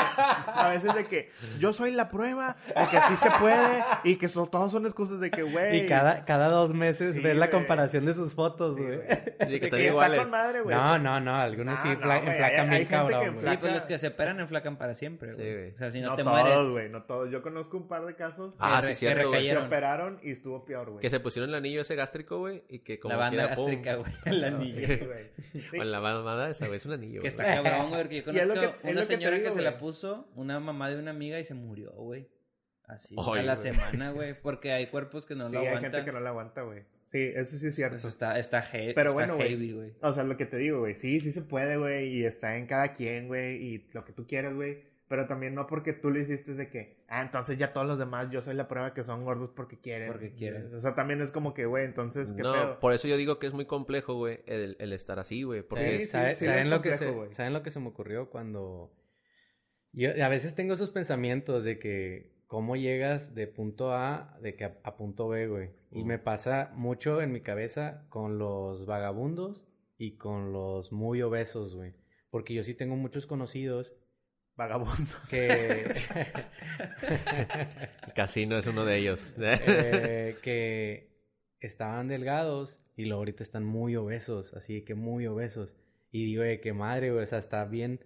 a veces de que yo soy la prueba de que sí se puede y que son, todos son excusas de que, güey. Y cada, cada dos meses Sí, ves la güey. comparación de sus fotos, Sí, güey. güey. De De que que está iguales. con madre, güey. No, no, no, algunos Ah, sí no, enflacan bien gente que cabrón, güey. Sí, pues los que se operan enflacan para siempre, güey. Sí, güey. O sea, si no, no te todos, mueres. güey, no todos. Yo conozco un par de casos Ah, que sí, que se operaron y estuvo peor, güey. Que se pusieron el anillo ese gástrico, güey, y que como La banda gástrica, güey. El (laughs) anillo. Güey. Sí. (laughs) Con la banda esa, güey, es un anillo, Que güey. está cabrón, güey, porque yo (laughs) conozco que- una que señora que, digo, se la puso, una mamá de una amiga y se murió, güey. Así, Ay, a la güey. semana, güey, porque hay cuerpos que no Sí, lo hay aguantan. gente que no la aguanta, güey. Sí, eso sí es cierto. Eso está, está, he- Pero está bueno, güey. heavy, güey. O sea, lo que te digo, güey. Sí, sí se puede, güey. Y está en cada quien, güey. Y lo que tú quieras, güey. Pero también no porque tú lo hiciste de que, ah, entonces ya todos los demás, yo soy la prueba que son gordos porque quieren. Porque quieren. O sea, también es como que, güey, entonces, ¿qué No, pedo? por eso yo digo que es muy complejo, güey, el, el estar así, güey. Porque Sí, Sí, ¿sabe- sí, ¿saben, lo que se. ¿Saben lo que se me ocurrió cuando... Yo a veces tengo esos pensamientos de que cómo llegas de punto A de que a, a punto B, güey. Y Mm. me pasa mucho en mi cabeza con los vagabundos y con los muy obesos, güey. Porque yo sí tengo muchos conocidos Vagabundo. (laughs) que... (laughs) el casino es uno de ellos. (laughs) eh, que estaban delgados y luego ahorita están muy obesos, así que muy obesos. Y digo, de que madre, güey, o sea, está bien,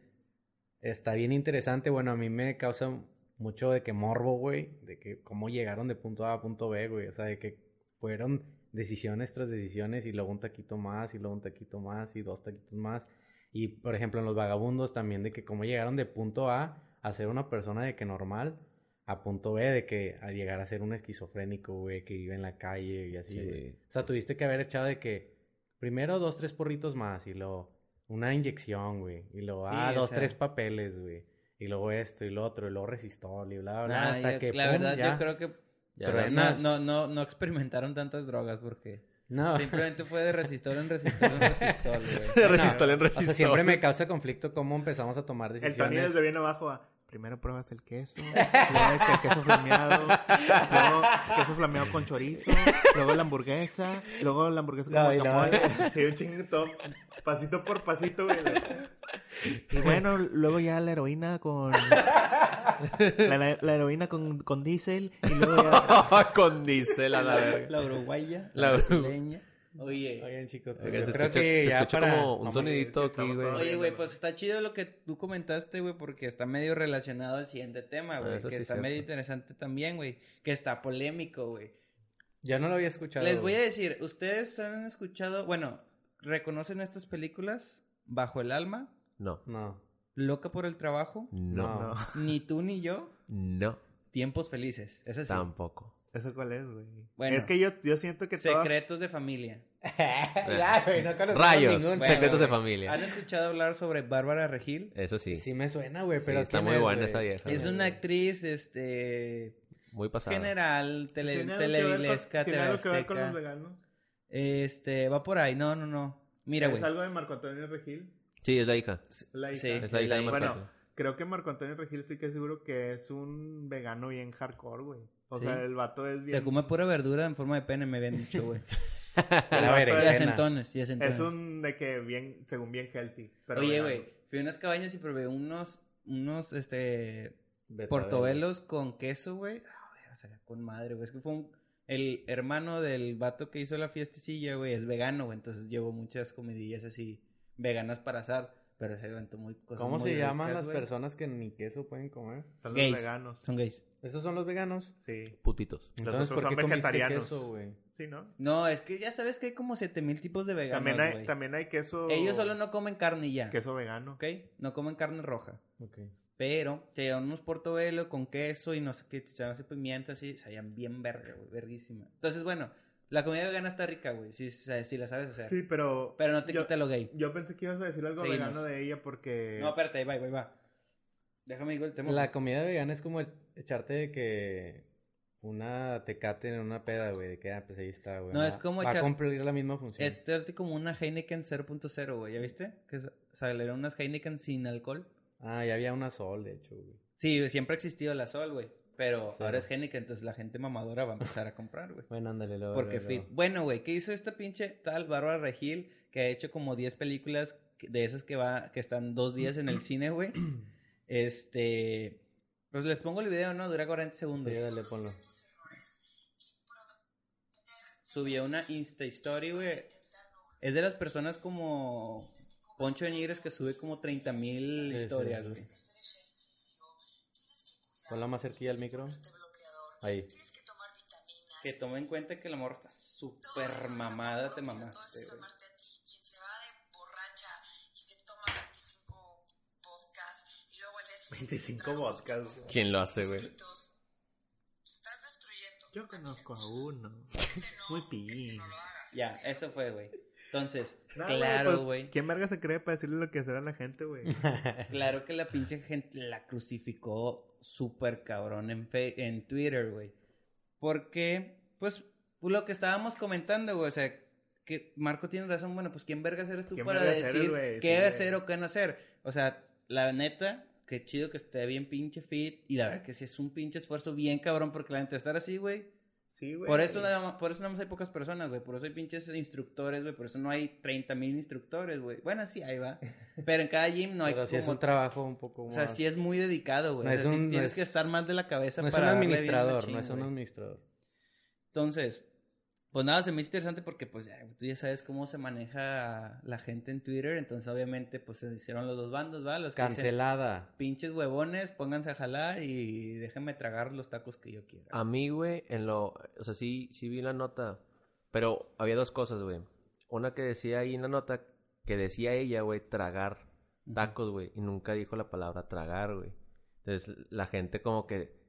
está bien interesante. Bueno, a mí me causa mucho de que morbo, güey, de que cómo llegaron de punto A a punto B, güey, o sea, de que fueron decisiones tras decisiones y luego un taquito más y luego un taquito más y dos taquitos más. Y, por ejemplo, en los vagabundos también de que cómo llegaron de punto A a ser una persona de que normal a punto B de que al llegar a ser un esquizofrénico, güey, que vive en la calle y así, Sí. O sea, tuviste que haber echado de que primero dos, tres porritos más y luego una inyección, güey. Y luego, Sí, ah, dos, sea- tres papeles, güey. Y luego esto y lo otro, y luego resistol y bla, bla, bla. Nah, hasta yo- que, la pum, verdad, ya. yo creo que Ya no, no, no experimentaron tantas drogas porque No. simplemente fue de resistor en resistor en resistor, güey. (laughs) De resistol en O sea, resistol. siempre me causa conflicto cómo empezamos a tomar El decisiones. Tony desde bien abajo a... Primero pruebas el queso, luego el queso flameado, luego queso flameado con chorizo, luego la hamburguesa, luego la hamburguesa con No, guacamole. Sí, un chingo todo, pasito por pasito, güey. Y bueno, luego ya la heroína con... (laughs) La, la heroína con, con diésel y luego ya... (laughs) Con diésel a la verga. la uruguaya, La brasileña. Oye, Oigan, chicos, pues, Oigan, yo se creo escucha- que se ya escucha para... como un vamos- sonidito aquí, güey. Oye, güey, pues está chido lo que tú comentaste, güey, porque está medio relacionado al siguiente tema, güey. Ah, que sí está es medio interesante también, güey. Que está polémico, güey. Ya no lo había escuchado. Les voy a decir, ¿ustedes han escuchado, bueno, reconocen estas películas? Bajo el alma, No. No. Loca por el trabajo, No. No. ni tú ni yo, No. tiempos felices. Es así. Tampoco. ¿Eso cuál es, güey? Bueno. es que yo, yo siento que todas... Secretos de familia. (laughs) ya, güey, no Rayos, ningún. Bueno, secretos de familia. ¿Han escuchado hablar sobre Bárbara Regil? Eso sí. Sí me suena, güey, Sí, pero está ¿quién muy es, buena güey? esa vieja. Es güey. una actriz, este... Muy pasada. General, tele, ¿Tiene algo que ver con- televilesca, ¿Tiene algo que ver con TV los Azteca. veganos? Este, va por ahí. No, no, no. Mira, ¿Es güey. algo de Marco Antonio Regil? Sí, es la hija. La hija. Sí. Es la hija de Marco Bueno, Antonio. creo que Marco Antonio Regil estoy que seguro que es un vegano bien hardcore, güey. O Sí. sea, el vato es bien... Se come pura verdura en forma de pene, me habían dicho, güey. (laughs) el La vato y berenjena. es, un de que bien, según bien healthy. pero Oye, güey, fui a unas cabañas y probé unos, unos, este, Betabelos. portobelos con queso, güey. Ah, güey, o sea, con madre, güey. Es que fue un... El hermano del vato que hizo la fiestecilla, güey, es vegano, güey. Entonces llevó muchas comidillas así veganas para asar. Pero se aventó muy cosas ¿Cómo muy se llaman ricas, las güey. personas que ni queso pueden comer? Son gays. los veganos. Son gays. ¿Esos son los veganos? Sí. Putitos. Entonces, otros ¿por qué son comiste vegetarianos. queso, güey? Sí, ¿no? No, es que ya sabes que hay como 7000 tipos de veganos, También hay, güey. también hay queso... Ellos solo no comen carne y ya. Queso vegano. ¿Ok? No comen carne roja. Ok. Pero se llevan unos portobelo con queso y no sé qué, echaban así pimienta así, se hallan bien verga, güey, verguísima. Entonces, bueno, la comida vegana está rica, güey, si, si la sabes hacer. Sí, pero... Pero no te yo, quita lo gay. Yo pensé que ibas a decir algo Seguimos. vegano de ella porque... No, espérate, ahí va, ahí va. Déjame digo el tema. La comida vegana es como el- echarte de que una tecate en una peda, güey, de que ah, pues ahí está, güey. No, Va- es como va a echar- cumplir la misma función. Es darte como una Heineken 0.0, güey, ¿ya viste? Que sa- salieron unas Heineken sin alcohol. Ah, ya había una sol, de hecho, güey. Sí, siempre ha existido la sol, güey. Pero Sí. ahora es Heineken, entonces la gente mamadora va a empezar a comprar, güey. Bueno, ándale, luego. Porque luego. fit. Bueno, güey, ¿qué hizo esta pinche tal Bárbara Regil que ha hecho como 10 películas de esas que va que están dos días en el (clears throat) cine, güey? Este, pues les pongo el video, ¿no? Dura 40 segundos. Sí, dale, ponlo. Subió una Insta Story, güey. Es de las personas como Poncho de Nigres que sube como 30 mil historias, sí. Ponla más cerquilla al micro. Ahí. Que toma en cuenta que la morra está súper mamada, te mamaste, güey. quien se va de borracha y se toma 25 podcasts y luego el día siguiente 25 traga unos vodkas. ¿Quién lo hace, güey? fritos, Estás destruyendo. Yo conozco a uno. Muy pin. Ya, eso fue, güey. Entonces, No, güey, claro, pues, güey. ¿Quién verga se cree para decirle lo que hacer a la gente, güey? Claro que la pinche gente la crucificó súper cabrón en, en Twitter, güey. Porque, pues, lo que estábamos comentando, güey, o sea, que Marco tiene razón, bueno, pues, ¿quién vergas eres tú ¿Quién para eres, decir qué Sí, hacer o qué no hacer? O sea, la neta, qué chido que esté bien pinche fit, y la verdad que sí es un pinche esfuerzo bien cabrón, porque la neta estar así, güey, Sí, güey. por eso, nada más, por eso nada más hay pocas personas, güey. Por eso hay pinches instructores, güey. Por eso no hay 30 mil instructores, güey. Bueno, sí, ahí va. (laughs) Pero en cada gym no hay Pero sí es como- un trabajo un poco O más... sea, sí es muy dedicado, güey. No o es sí un- no tienes es- que estar más de la cabeza No es un para darle bien administrador, machín, no es un administrador. Entonces, pues nada, se me hizo interesante porque pues tú ya sabes cómo se maneja la gente en Twitter. Entonces, obviamente, pues se hicieron los dos bandos, ¿va? Los que dicen, Cancelada. pinches huevones, pónganse a jalar y déjenme tragar los tacos que yo quiera. A mí, güey, en lo... O sea, sí, sí vi la nota. Pero había dos cosas, güey. Una que decía ahí en la nota, que decía ella, güey, tragar tacos, güey. Y nunca dijo la palabra tragar, güey. Entonces, la gente como que...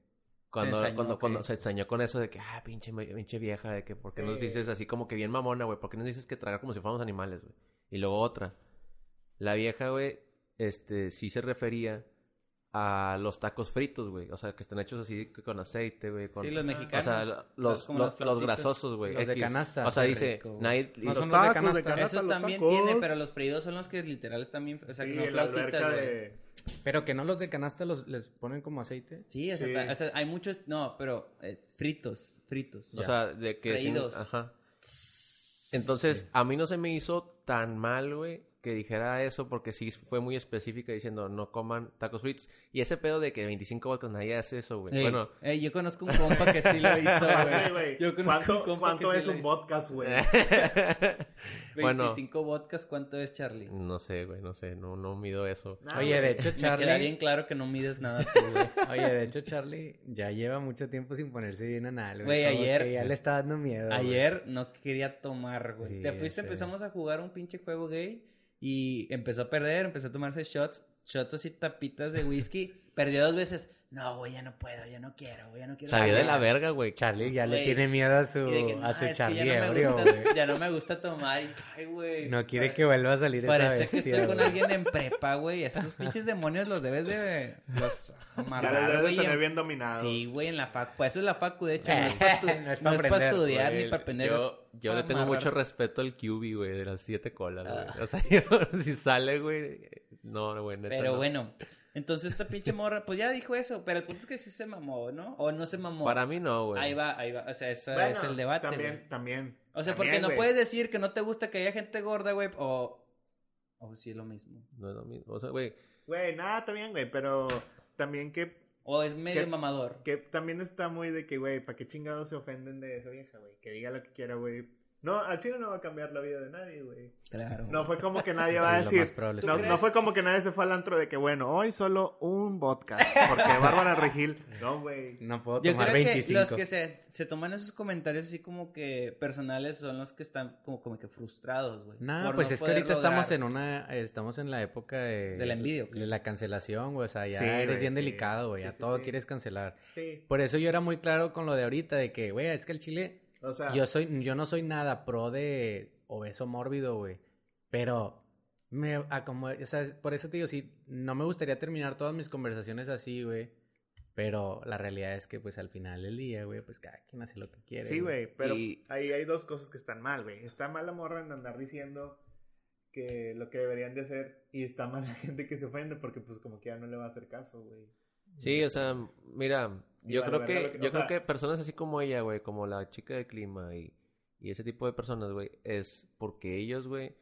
Cuando, ensañó, cuando, cuando se ensañó con eso de que, ah, pinche, pinche vieja, de que, ¿por qué nos dices así como que bien mamona, güey? ¿Por qué nos dices que tragar como si fuéramos animales, güey? Y luego otra. La vieja, güey, este, sí se refería a los tacos fritos, güey. O sea, que están hechos así con aceite, güey. Con... Sí, los O mexicanos. sea, lo- los, los, los grasosos, güey. Los de canasta. O sea, dice, rico, güey. nadie... No los- son los de canasta. de canasta. Esos también tacos. tiene, pero los fritos son los que literal están bien. O sea, Sí, que no flautitas, güey. de... Pero que no los de canasta los les ponen como aceite. Sí, o sea, Sí. o sea, hay muchos, no, pero eh, fritos, fritos. O sea, de que... Freídos. Ajá. Entonces, a mí no se me hizo tan mal, güey, que dijera eso porque sí fue muy específica diciendo no coman tacos fritos. Y ese pedo de que 25 vodkas nadie hace eso, güey. Ey, Bueno, ey, yo conozco un compa que sí lo hizo, (laughs) güey. Yo conozco un ¿Cuánto, compa cuánto que es sí un podcast, güey? (laughs) (laughs) bueno, 25 vodkas, ¿cuánto es, Charlie? no sé, güey, no sé, no, no mido eso. Nah, Oye, de hecho, Me queda bien Charlie... claro que no mides nada tú, güey. Oye, de hecho, Charlie ya lleva mucho tiempo sin ponerse bien anal, güey. Güey, ayer- que ya le está dando miedo. Ayer no quería tomar, güey. Sí, Te fuiste, ya sé. empezamos a jugar un pinche juego gay y empezó a perder, empezó a tomarse shots, shots así tapitas de whisky. Perdió dos veces. No, güey, ya no puedo, ya no quiero, güey, ya no quiero. Salió de la tomar". verga, güey. Charlie ya le tiene miedo a su, que, no, a su es que Charlie ya no, me ebrio, gusta, güey. (laughs) ya no me gusta tomar. Y, ay, güey. No quiere parece- que vuelva a salir esa Parece que bestia, estoy con alguien en prepa, güey. Esos pinches demonios los debes de. Los Ya amarrar, debes güey. tener en- bien dominado. Sí, güey, en la facu. Pues eso es la facu, de hecho. No es para, estu- (laughs) No es no pa' es pa' aprender, estudiar Güey, ni para aprender. Yo, yo le tengo amarrar. mucho respeto al QB, güey, de las siete colas, güey. Ah. O sea, (laughs) yo, si sale, güey, no, güey, neta Pero no. bueno, entonces esta pinche (laughs) morra, pues ya dijo eso. Pero el punto es que sí se mamó, ¿no? O no se mamó. Para mí no, güey. Ahí va, ahí va. O sea, ese Bueno, es el debate, También, güey. también. O sea, también, porque no güey. puedes decir que no te gusta que haya gente gorda, güey. O. O sí es lo mismo. No es lo mismo. O sea, güey, Güey, nada, bien, güey, pero también que, O es medio mamador. que también está muy de que, güey, ¿para qué chingados se ofenden de esa vieja, güey? Que diga lo que quiera, güey. No, al chile no va a cambiar la vida de nadie, güey. Claro. No fue como que nadie (laughs) va a decir. No, fue como que nadie se fue al antro de que, bueno, hoy solo un podcast. Porque (laughs) Bárbara Regil. No, güey. No puedo Yo tomar creo 25. que los que se, se toman esos comentarios así como que personales son los que están como, como que frustrados, güey. No, por pues no es que ahorita estamos en una, estamos en la época de, De la envidia, de la cancelación, güey, o sea, ya Sí, eres bien sí. delicado, güey, Sí, a sí, todo sí. quieres cancelar. Sí. Por eso yo era muy claro con lo de ahorita, de que, güey, es que el chile, O sea, yo soy, yo no soy nada pro de obeso mórbido, güey, pero me, como, o sea, por eso te digo, sí, no me gustaría terminar todas mis conversaciones así, güey, pero la realidad es que, pues, al final del día, güey, pues, cada quien hace lo que quiere. sí, güey, pero Y- ahí hay dos cosas que están mal, güey. Está mal la morra en andar diciendo que lo que deberían de hacer y está mal (laughs) la gente que se ofende porque pues como que ya no le va a hacer caso, güey. Sí, o sea, mira, yo creo que, yo creo que personas así como ella, güey, como la chica de clima y, y ese tipo de personas, güey, es porque ellos, güey,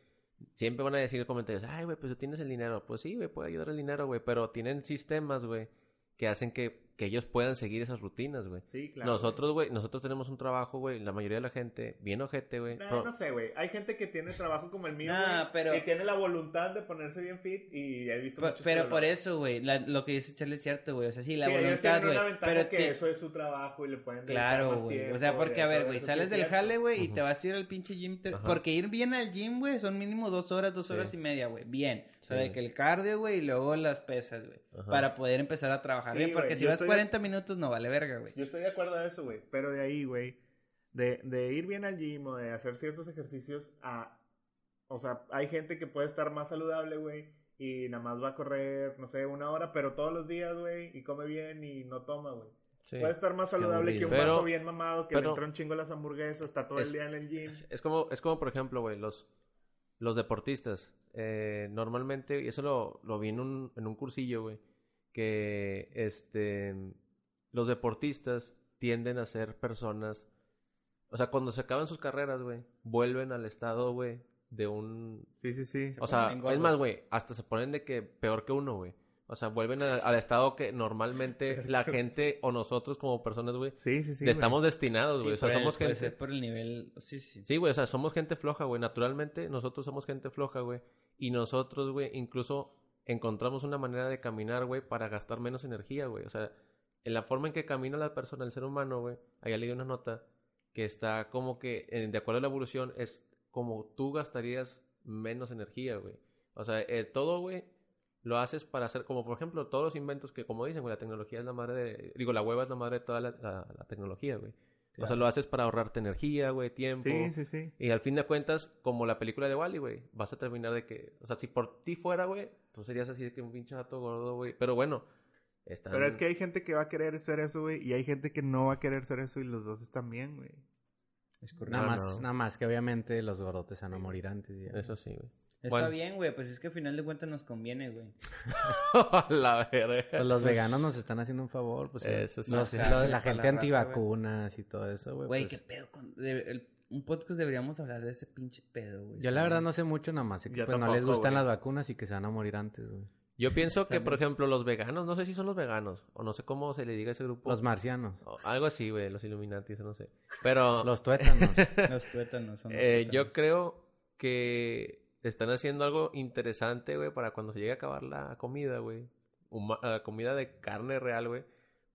siempre van a decir comentarios, ay, güey, pues tú tienes el dinero. Pues sí, güey, puede ayudar el dinero, güey, pero tienen sistemas, güey, que hacen que, que ellos puedan seguir esas rutinas, güey. Sí, claro. nosotros, güey, nosotros tenemos un trabajo, güey, la mayoría de la gente, bien ojete, güey. No, pero- no sé, güey. Hay gente que tiene trabajo como el mío, Nah, güey, pero- y tiene la voluntad de ponerse bien fit y he visto pero que por eso, güey, lo que dice Charlie es cierto, güey. O sea, sí, la Sí, voluntad, güey. una ventaja Pero que te- eso es su trabajo y le pueden Claro, güey. O sea, porque, a ver, güey, sí sales es del cierto. jale, güey, y te vas a ir al pinche gym. te-. Porque ir bien al gym, güey, son mínimo dos horas, dos Sí. horas y media, güey. Bien. O sea, Sí. de que el cardio, güey, y luego las pesas, güey. Para poder empezar a trabajar Sí, bien. Porque si vas 40 minutos, no vale verga, güey. Yo estoy de acuerdo a eso, güey. Pero de ahí, güey, de, de ir bien al gym o de hacer ciertos ejercicios a... O sea, hay gente que puede estar más saludable, güey, y nada más va a correr, no sé, una hora, pero todos los días, güey, y come bien y no toma, güey. Sí. Puede estar más saludable que un aburrido. vato Pero- bien mamado que le pero- entra un chingo las hamburguesas, está todo Es- el día en el gym. Es como, es como por ejemplo, güey, los, los deportistas. Eh, normalmente, y eso lo, lo vi en un, en un cursillo, güey, que este, los deportistas tienden a ser personas, o sea, cuando se acaban sus carreras, güey, vuelven al estado, güey, de un... Sí, sí, sí. O sea, es más, güey, hasta se ponen de que peor que uno, güey. O sea, vuelven a- al estado que normalmente la gente o nosotros como personas, güey, Sí, sí, sí. estamos destinados, güey. o sea, somos gente... ser por el nivel. Sí, sí. Sí, güey, o sea, somos gente floja, güey. Naturalmente, nosotros somos gente floja, güey. Y nosotros, güey, incluso encontramos una manera de caminar, güey, para gastar menos energía, güey. O sea, en la forma en que camina la persona, el ser humano, güey, allá leí una nota que está como que, de acuerdo a la evolución, es como tú gastarías menos energía, güey. O sea, eh, todo, güey, lo haces para hacer, como por ejemplo, todos los inventos que, como dicen, güey, la tecnología es la madre de, digo, la hueva es la madre de toda la- la tecnología, güey. O sea, lo haces para ahorrarte energía, güey, tiempo. Sí, sí, sí. Y al fin de cuentas, como la película de Wally, güey, vas a terminar de que, o sea, si por ti fuera, güey, tú serías así de que un pinche gato gordo, güey. Pero bueno, están... Pero es que hay gente que va a querer ser eso, güey, y hay gente que no va a querer ser eso y los dos están bien, güey. Es correcto. Nada No, más, no. nada más que obviamente los gordotes van a morir antes. ya. Eso sí, güey. Está Bueno. bien, güey. Pues es que al final de cuentas nos conviene, güey. (laughs) la verga. Pues los veganos nos están haciendo un favor, pues Eso sí. los- para la la gente antivacunas y todo eso, güey. Güey, pues, qué pedo con... de- el- un podcast deberíamos hablar de ese pinche pedo, güey. Yo la verdad no sé mucho nada más, sé que Yo pues no les gustan las vacunas y que se van a morir antes, güey. Yo pienso que, por ejemplo, los veganos, no sé si son los veganos, o no sé cómo se le diga a ese grupo. Los marcianos, O algo así, güey, los Illuminati, eso no sé. Pero los tuétanos. (laughs) Los tuétanos son los eh, yo tuétanos. creo que están haciendo algo interesante, güey, para cuando se llegue a acabar la comida, güey. La comida de carne real, güey.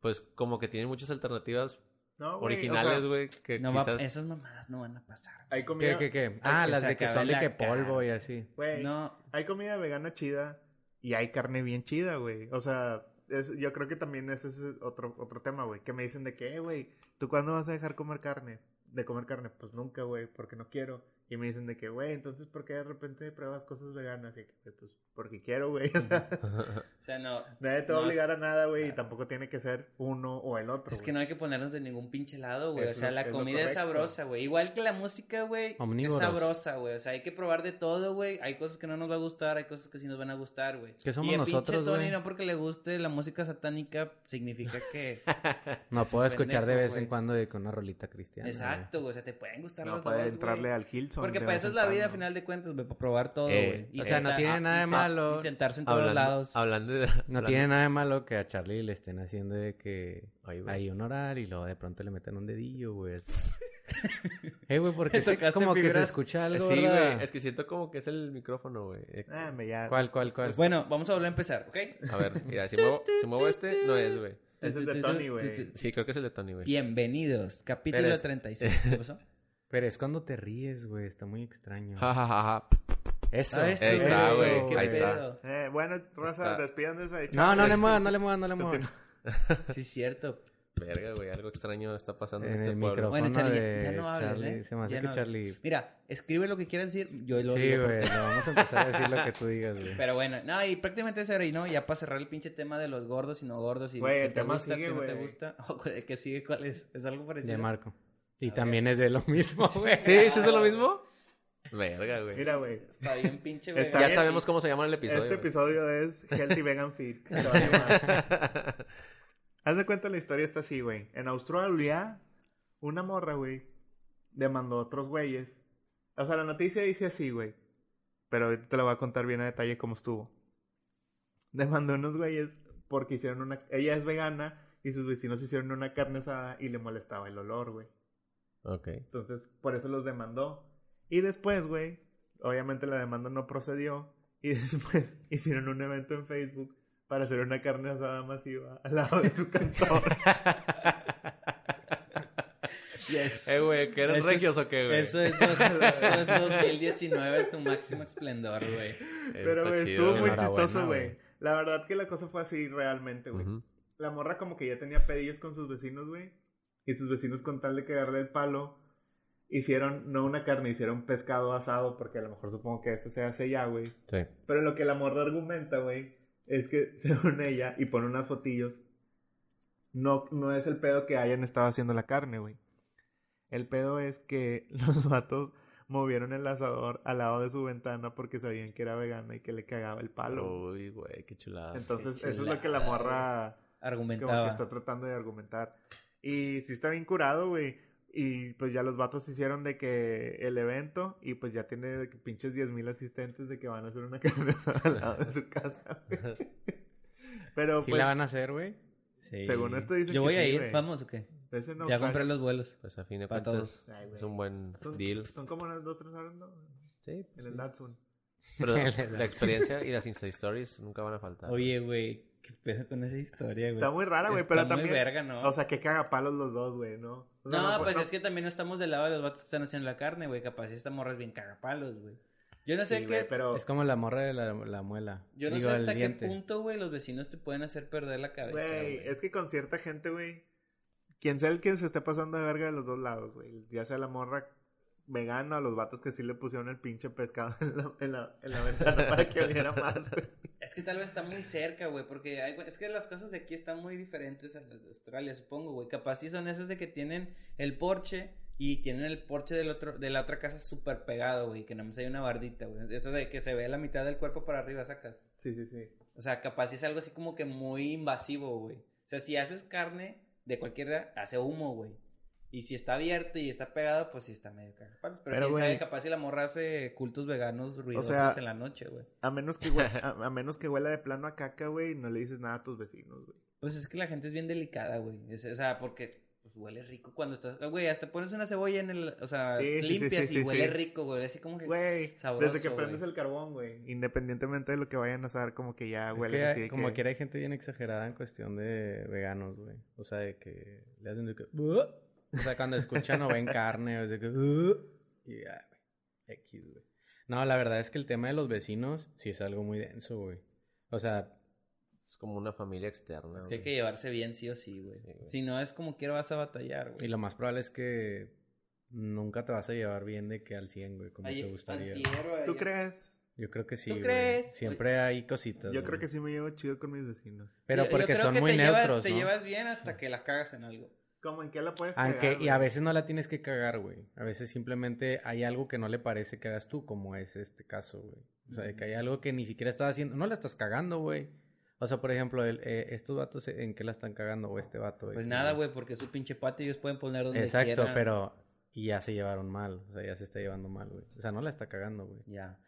Pues como que tienen muchas alternativas No, güey, o originales, sea, güey, que No va- quizás... esas mamadas no van a pasar. hay ¿Qué, comida, qué, qué? Ah, que las de que son de que polvo y así. güey, No, hay comida vegana chida y hay carne bien chida, güey. O sea, es- yo creo que también ese es otro, otro tema, güey. Que me dicen de que, "Eh, güey, ¿tú cuándo vas a dejar comer carne? De comer carne. Pues nunca, güey, porque no quiero. Y me dicen de que, güey, entonces, ¿por qué de repente pruebas cosas veganas? Y que, pues, porque quiero, güey. (laughs) O sea, O sea, no. nadie te va a No, obligar a nada, güey. Y tampoco tiene que ser uno o el otro. Es que no hay que ponernos de ningún pinche lado, güey. O sea, la es comida es sabrosa, güey. Igual que la música, güey. Es sabrosa, güey. O sea, hay que probar de todo, güey. Hay cosas que no nos va a gustar, hay cosas que sí nos van a gustar, güey. ¿Qué somos y el nosotros, pinche Tony, güey? no porque le guste la música satánica, significa que... (laughs) No puedo escuchar de vez en cuando de que una rolita cristiana. Exacto, güey. O sea, te pueden gustar No las puede dos, entrarle al Hilson. Porque para eso es la vida, a final de cuentas, güey. Para probar todo, Eh, güey. Y o sea, no tiene ah, nada de malo. Y sentarse en todos hablando, lados. hablando de... (laughs) No hablando- tiene nada de malo que a Charlie le estén haciendo de que Ay, hay un oral y luego de pronto le metan un dedillo, güey. (laughs) Eh, güey, porque (laughs) se- como que se escucha algo, Sí, güey. Es que siento como que es el micrófono, güey. Eh, Ah, me ya. ¿Cuál, cuál, cuál? Bueno, vamos a volver a empezar, ¿ok? A ver, mira, si muevo, si muevo este, no es, güey. Es el de Tony, güey. Sí, creo que es el de Tony, güey. Bienvenidos, capítulo Pero es- 36. ¿Qué pasó? Pero es cuando te ríes, güey. Está muy extraño. Eso. Ah, eso, Ahí está, güey, ahí está. Eh, bueno, Rosa, Está. despidan de esa. No, no le muevas, no le muevas, no le. Continúa. Sí, es cierto. Verga, güey, algo extraño está pasando en, En este el pueblo. micrófono Bueno, Charlie, de ya no hables, Charlie. ¿eh? Se me hace Ya que no hables. Charlie... Mira, escribe lo que quieras decir, yo lo Sí, digo. güey. Lo vamos a empezar a decir lo que tú digas, güey. Pero bueno, no, y prácticamente eso era, y no, ya para cerrar el pinche tema de los gordos y no gordos y Güey, que el te tema gusta, sigue, que no te gusta. O cuál- el que sigue, ¿cuál es? ¿Es algo parecido? De Marco. Y A también es de lo mismo, (laughs) güey. ¿Sí? ¿Sí es de lo mismo? Verga, güey. Mira, güey. Está bien pinche, Está güey. ya bien. sabemos cómo se llama el episodio. Este güey. episodio es Healthy Vegan (laughs) llamar. Haz de cuenta la historia está así, güey. En Australia, una morra, güey, demandó a otros güeyes. O sea, la noticia dice así, güey. Pero ahorita te lo voy a contar bien a detalle cómo estuvo. Demandó a unos güeyes porque hicieron una... Ella es vegana y sus vecinos hicieron una carne asada y le molestaba el olor, güey. Ok. Entonces, por eso los demandó. Y después, güey, obviamente la demanda no procedió. (laughs) Y después hicieron un evento en Facebook para hacer una carne asada masiva al lado de su (laughs) cantón. Yes. Eh, güey, ¿que eran Eso regios es- o qué, güey? Eso es, dos- eso es 2019 en su máximo esplendor, güey. Pero, güey, estuvo muy chistoso, güey. La verdad que la cosa fue así realmente, güey. La morra como que ya tenía pedillos con sus vecinos, güey. Y sus vecinos con tal de cagarle el palo, hicieron, no una carne, hicieron pescado asado, porque a lo mejor supongo que esto se hace ya, güey. Sí. Pero lo que la morra argumenta, güey, es que (laughs) según ella, y pone unas fotillos, no, no es el pedo que hayan estado haciendo la carne, güey. El pedo es que (laughs) los vatos movieron el asador al lado de su ventana porque sabían que era vegana y que le cagaba el palo. Uy, güey, qué chulada. Entonces, qué eso es lo que la morra como que Argumentaba. está tratando de argumentar. Y sí está bien curado, güey. Y pues ya los vatos hicieron de que el evento y pues ya tiene de que pinches 10 mil asistentes de que van a hacer una (laughs) carne asada al lado de su casa. (laughs) Pero ¿Sí pues, la van a hacer, güey? Sí. según esto dicen Yo que voy a sí, ir. ¿vamos o qué? es en Ya compré los vuelos. Pues a fin de Para cuentas todos. Ay, es un buen Son, deal. son como unas dos, tres horas, ¿no? Sí. En el Datsun. Pero (laughs) la experiencia y las Insta Stories nunca van a faltar. Oye, güey, qué pedo con esa historia, güey. Está muy rara, güey, Está pero muy también... verga, ¿no? O sea, que caga palos los dos, güey, ¿no? O sea, no, pu- pues es que también no estamos del lado de los vatos que están haciendo la carne, güey. Capaz esta morra es bien cagapalos, güey. Yo no sé Sí, qué... güey, pero... Es como la morra de la, la muela. Yo no Digo, sé hasta qué diente. punto, güey, los vecinos te pueden hacer perder la cabeza, Güey, güey. es que con cierta gente, güey, quien sea el que se esté pasando de verga de los dos lados, güey. Ya sea la morra vegana o los vatos que sí le pusieron el pinche pescado (laughs) en la, en la, en la ventana para que oliera más, güey. Es que tal vez está muy cerca, güey, porque hay, es que las casas de aquí están muy diferentes a las de Australia, supongo, güey. Capaz sí son esas de que tienen el porche y tienen el porche del otro, de la otra casa súper pegado, güey, que nada más hay una bardita, güey. Eso de que se ve la mitad del cuerpo para arriba, sacas. Sí, sí, sí. O sea, capaz sí es algo así como que muy invasivo, güey. O sea, si haces carne de cualquiera, hace humo, güey. Y si está abierto y está pegado, pues sí está medio cagapalos. Pero, Pero, quién sabe, güey. capaz si la morra hace cultos veganos ruidosos sea, en la noche, güey. A menos que (laughs) a, a menos que huela de plano a caca, güey, no le dices nada a tus vecinos, güey. Pues es que la gente es bien delicada, güey. O sea, porque pues, huele rico cuando estás. Güey, hasta pones una cebolla en el. O sea, Sí, sí, sí, limpias sí, y huele sí. rico, güey. Así como que. Güey, sabroso, desde que prendes el carbón, güey, independientemente de lo que vayan a hacer, como que ya que así de como que... quiera hay gente bien exagerada en cuestión de veganos, güey. O sea, de que le hacen de que... O sea, cuando escuchan o ven carne, o de que... "Uh". Y ya, güey. X, güey. No, la verdad es que el tema de los vecinos sí es algo muy denso, güey. O sea, Es como una familia externa. Es que hay güey. que llevarse bien sí o sí, güey. Sí, güey. si no es como quiera vas a batallar, güey. Y lo más probable es que nunca te vas a llevar bien de que al 100, güey, como te gustaría. ¿Tú crees? Yo creo que sí, ¿Tú güey. crees? Siempre hay cositas. Yo güey. creo que sí me llevo chido con mis vecinos. Pero Yo- yo porque creo son que muy te llevas- neutros, Te ¿no? llevas bien hasta que la cagas en algo. ¿Cómo en qué la puedes Aunque, cagar, y a güey? veces no la tienes que cagar, güey. A veces simplemente hay algo que no le parece que hagas tú, como es este caso, güey. O sea, de que hay algo que ni siquiera estás haciendo. No la estás cagando, güey. O sea, por ejemplo, el, eh, estos vatos, ¿en qué la están cagando? O este vato. Pues X, nada, güey, porque es su pinche patio y ellos pueden poner donde Exacto, quieran. pero. Y ya se llevaron mal. O sea, ya se está llevando mal, güey. O sea, no la está cagando, güey. Ya.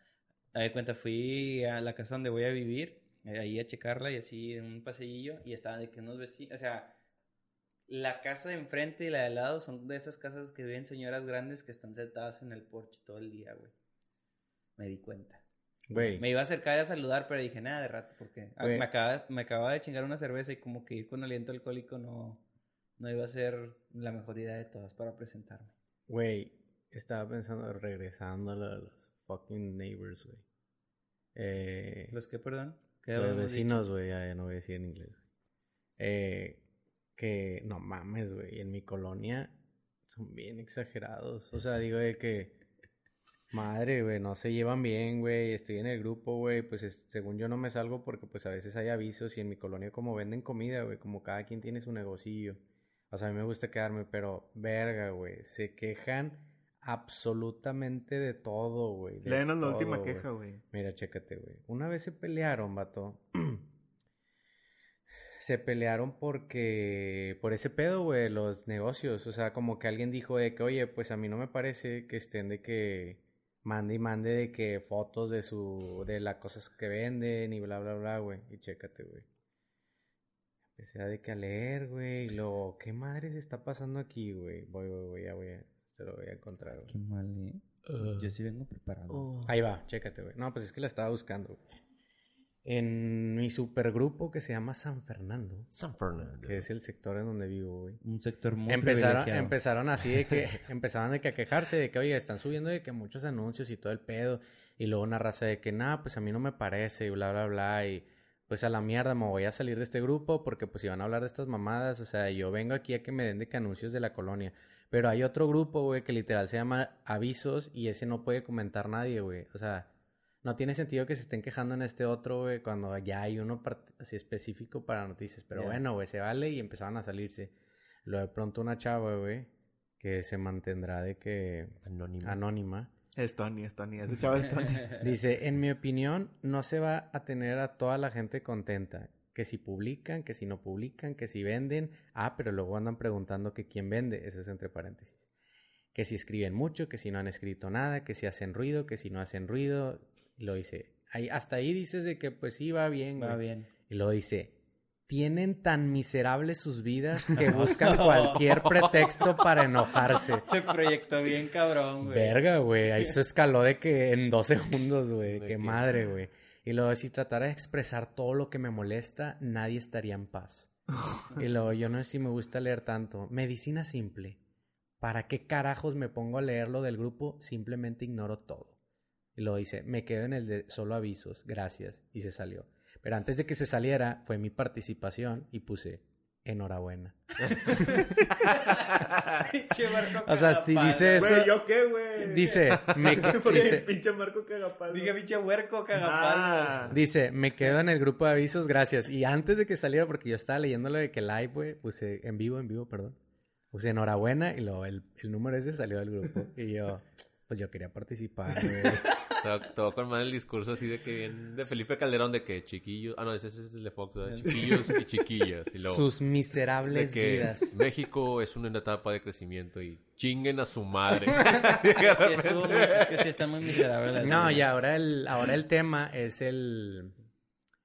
A ver, cuenta, fui a la casa donde voy a vivir, eh, ahí a checarla y así en un paseillo, y estaban de que unos vecinos, o sea, la casa de enfrente y la de al lado son de esas casas que viven señoras grandes que están sentadas en el porche todo el día, güey. Me di cuenta. Güey. Me iba a acercar a saludar, pero dije, nada, de rato, porque ah, me acaba, me acababa de chingar una cerveza y como que ir con aliento alcohólico no, no iba a ser la mejor idea de todas para presentarme. Güey, estaba pensando regresando a los fucking neighbors, güey. Eh, ¿Los qué, perdón? ¿Qué los vecinos, güey, ya no voy a decir en inglés. güey. Eh, que no mames, güey, en mi colonia son bien exagerados. O sea, digo de que madre, güey, no se llevan bien, güey. Estoy en el grupo, güey, pues es- según yo no me salgo porque pues a veces hay avisos y en mi colonia como venden comida, güey, como cada quien tiene su negocillo. O sea, a mí me gusta quedarme, pero verga, güey, se quejan absolutamente de todo, güey. Léenos la última queja, güey. Mira, chécate, güey. Una vez se pelearon, vato. (clears throat) se pelearon porque... Por ese pedo, güey, los negocios. O sea, como que alguien dijo de que, oye, pues a mí no me parece que estén de que... Mande y mande de que fotos de su... De las cosas que venden y bla, bla, bla, güey. Y chécate, güey. Empecé a de que a leer, güey. Y luego, ¿qué madres está pasando aquí, güey? Voy, voy, voy, ya voy a... Te lo voy a encontrar, güey. Qué mal, ¿eh? Yo sí vengo preparado. Ahí va, chécate, güey. No, pues es que la estaba buscando. güey. En mi supergrupo que se llama San Fernando, San Fernando. que es el sector en donde vivo, güey. Un sector muy Empezaron, privilegiado. empezaron así de que, (laughs) empezaron de que a quejarse de que, oye, están subiendo de que muchos anuncios y todo el pedo. Y luego una raza de que, nada, pues a mí no me parece y bla, bla, bla. Y pues a la mierda me voy a salir de este grupo porque pues iban a hablar de estas mamadas. O sea, yo vengo aquí a que me den de que anuncios de la colonia. Pero hay otro grupo, güey, que literal se llama Avisos y ese no puede comentar nadie, güey. O sea, no tiene sentido que se estén quejando en este otro, güey, cuando ya hay uno así específico para noticias. Pero bueno, güey, se vale y empezaban a salirse. Luego de pronto una chava, güey, que se mantendrá de que Anónimo. anónima. Es Tony, es Tony. Ese chavo es Tony. (laughs) (laughs) Dice, en mi opinión, no se va a tener a toda la gente contenta. Que si publican, que si no publican, que si venden. Ah, pero luego andan preguntando que quién vende. Eso es entre paréntesis. Que si escriben mucho, que si no han escrito nada, que si hacen ruido, que si no hacen ruido. Y lo dice. Ahí, hasta ahí dices de que pues sí va bien. Va güey. bien. Y luego dice, tienen tan miserables sus vidas que (laughs) buscan cualquier pretexto para enojarse. (laughs) Se proyectó bien cabrón, güey. Verga, güey. Ahí se escaló de que en dos segundos, güey. Qué madre, güey. Y luego, si tratara de expresar todo lo que me molesta, nadie estaría en paz. y luego, yo no sé si me gusta leer tanto. Medicina simple. ¿Para qué carajos me pongo a leer lo del grupo? Simplemente ignoro todo. Y luego dice, me quedo en el de solo avisos. Gracias. Y se salió. Pero antes de que se saliera, fue mi participación y puse, enhorabuena. (laughs) Pinche Marco O sea, dice eso- Güey, ¿yo qué, güey? Dice, me, (laughs) dice, pinche Marco Cagapalo. Dije, pinche huerco cagapalo. Ah. Dice, me quedo en el grupo de avisos, gracias. Y antes de que saliera, porque yo estaba leyéndolo de que live, güey, puse en vivo, en vivo, perdón. Puse enhorabuena y luego el, el número ese salió del grupo. Y yo, pues yo quería participar, güey. (laughs) Todo, todo con mal el discurso así de que bien de Felipe Calderón de que chiquillos. Ah, no, ese, ese es el de Fox, ¿verdad? Chiquillos y (laughs) chiquillas. Y luego, Sus de miserables que vidas. México es una etapa de crecimiento y chinguen a su madre. (laughs) Sí, estuvo muy- es que sí están muy miserables las No, vidas. y ahora el, ahora el tema es el,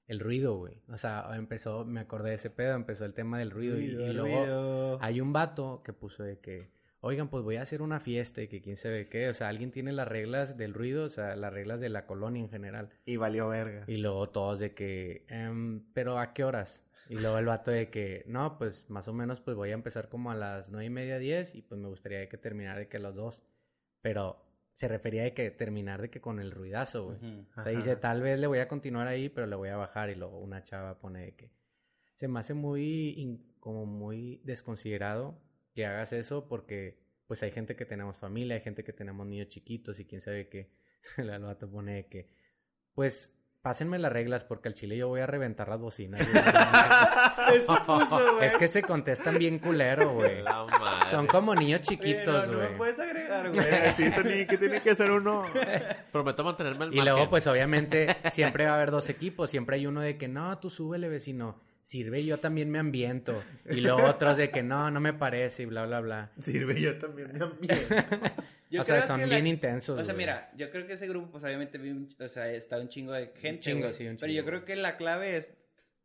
el ruido, güey. O sea, empezó, me acordé de ese pedo, empezó el tema del ruido. y- y, luego Ruido. Hay un vato que puso de que, oigan, pues voy a hacer una fiesta y que quién sabe qué. O sea, alguien tiene las reglas del ruido, o sea, las reglas de la colonia en general. Y valió verga. Y luego todos de que, "Em, pero ¿a qué horas? Y luego el vato de que, no, pues más o menos pues voy a empezar como a las nueve y media, diez y pues me gustaría que terminara de que a las dos. Pero se refería de que terminar de que con el ruidazo, güey. O sea, dice, tal vez le voy a continuar ahí, pero le voy a bajar. Y luego una chava pone de que se me hace muy, como muy desconsiderado que hagas eso porque pues hay gente que tenemos familia, hay gente que tenemos niños chiquitos y quién sabe qué. (laughs) La vato pone de que, pues, pásenme las reglas porque al chile yo voy a reventar las bocinas. (laughs) güey". Eso puso, güey. es que se contestan bien culero, güey. Son como niños chiquitos, no güey. me puedes agregar, Güey, sí, ¿qué tiene que hacer uno? Prometo mantenerme al Y luego, pues obviamente, siempre va a haber dos equipos. Siempre hay uno de que, no, tú súbele, vecino. Sirve, yo también me ambiento. Y luego otros de que, no, no me parece y bla, bla, bla. Sirve yo también mi ambiente. (laughs) Yo o sea, son que bien la- intensos. O sea, güey. mira, yo creo que ese grupo, pues obviamente, vi un- o sea, está un chingo de gente. chingo, güey. sí, un Pero chingo, yo creo que la clave es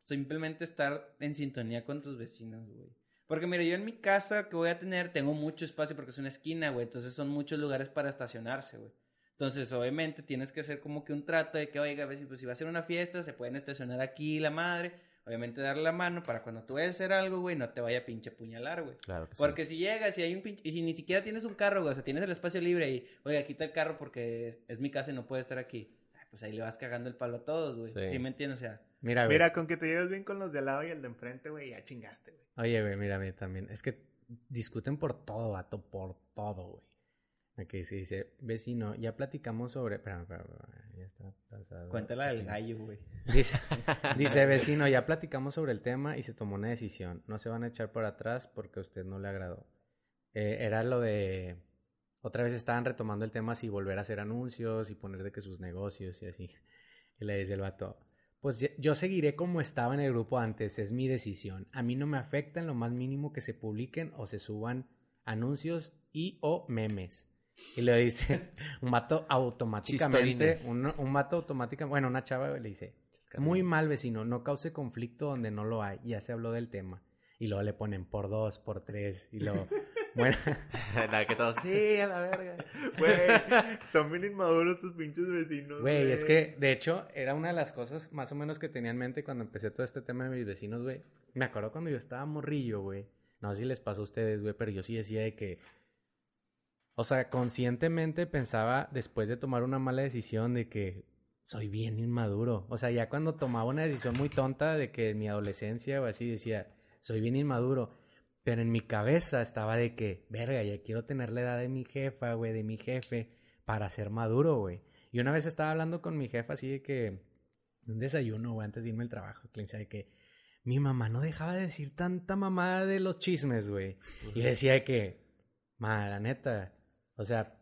simplemente estar en sintonía con tus vecinos, güey. Porque mira, yo en mi casa que voy a tener, tengo mucho espacio porque es una esquina, güey. Entonces son muchos lugares para estacionarse, güey. Entonces, obviamente, tienes que hacer como que un trato de que, oiga, vecino, pues si va a ser una fiesta, se pueden estacionar aquí la madre. Obviamente, darle la mano para cuando tú vayas a hacer algo, güey, no te vaya a pinche apuñalar, güey. Claro que sí. Porque si llegas y hay un pinche... Y si ni siquiera tienes un carro, güey, o sea, tienes el espacio libre y, oiga, quita el carro porque es mi casa y no puede estar aquí. Ay, Pues ahí le vas cagando el palo a todos, güey. Sí. Sí. me entiendes? O sea, Mira, güey. Mira, con que te lleves bien con los de al lado y el de enfrente, güey, ya chingaste, güey. Oye, güey, mira, mira, también. Es que discuten por todo, vato, por todo, güey. Aquí se dice, vecino, ya platicamos sobre... Espera, espera, espera, ya está pasado. cuéntala del Vecino. gallo, güey. Dice, (laughs) dice, vecino, ya platicamos sobre el tema y se tomó una decisión. No se van a echar por atrás porque a usted no le agradó. Eh, era lo de... Otra vez estaban retomando el tema si volver a hacer anuncios y poner de que sus negocios y así. Y le dice el vato, pues yo seguiré como estaba en el grupo antes, es mi decisión. A mí no me afecta en lo más mínimo que se publiquen o se suban anuncios y o memes. Y le dice, (laughs) un vato automáticamente, un, un vato automáticamente, bueno, una chava le dice, muy mal vecino, no cause conflicto donde no lo hay, ya se habló del tema. Y luego le ponen por dos, por tres, y luego, (laughs) bueno, Nada, que todos, (laughs) sí, a la verga. Güey, son bien inmaduros tus pinches vecinos, güey, es que de hecho era una de las cosas más o menos que tenía en mente cuando empecé todo este tema de mis vecinos, güey. Me acuerdo cuando yo estaba morrillo, güey. No sé si les pasó a ustedes, güey, pero yo sí decía de que, o sea, conscientemente pensaba después de tomar una mala decisión de que soy bien inmaduro. O sea, ya cuando tomaba una decisión muy tonta de que en mi adolescencia o así decía, soy bien inmaduro. Pero en mi cabeza estaba de que, verga, ya quiero tener la edad de mi jefa, güey, de mi jefe, para ser maduro, güey. Y una vez estaba hablando con mi jefa así de que, un desayuno, güey, antes de irme al trabajo, que de que mi mamá no dejaba de decir tanta mamada de los chismes, güey. Y decía de que, ma, la neta, o sea,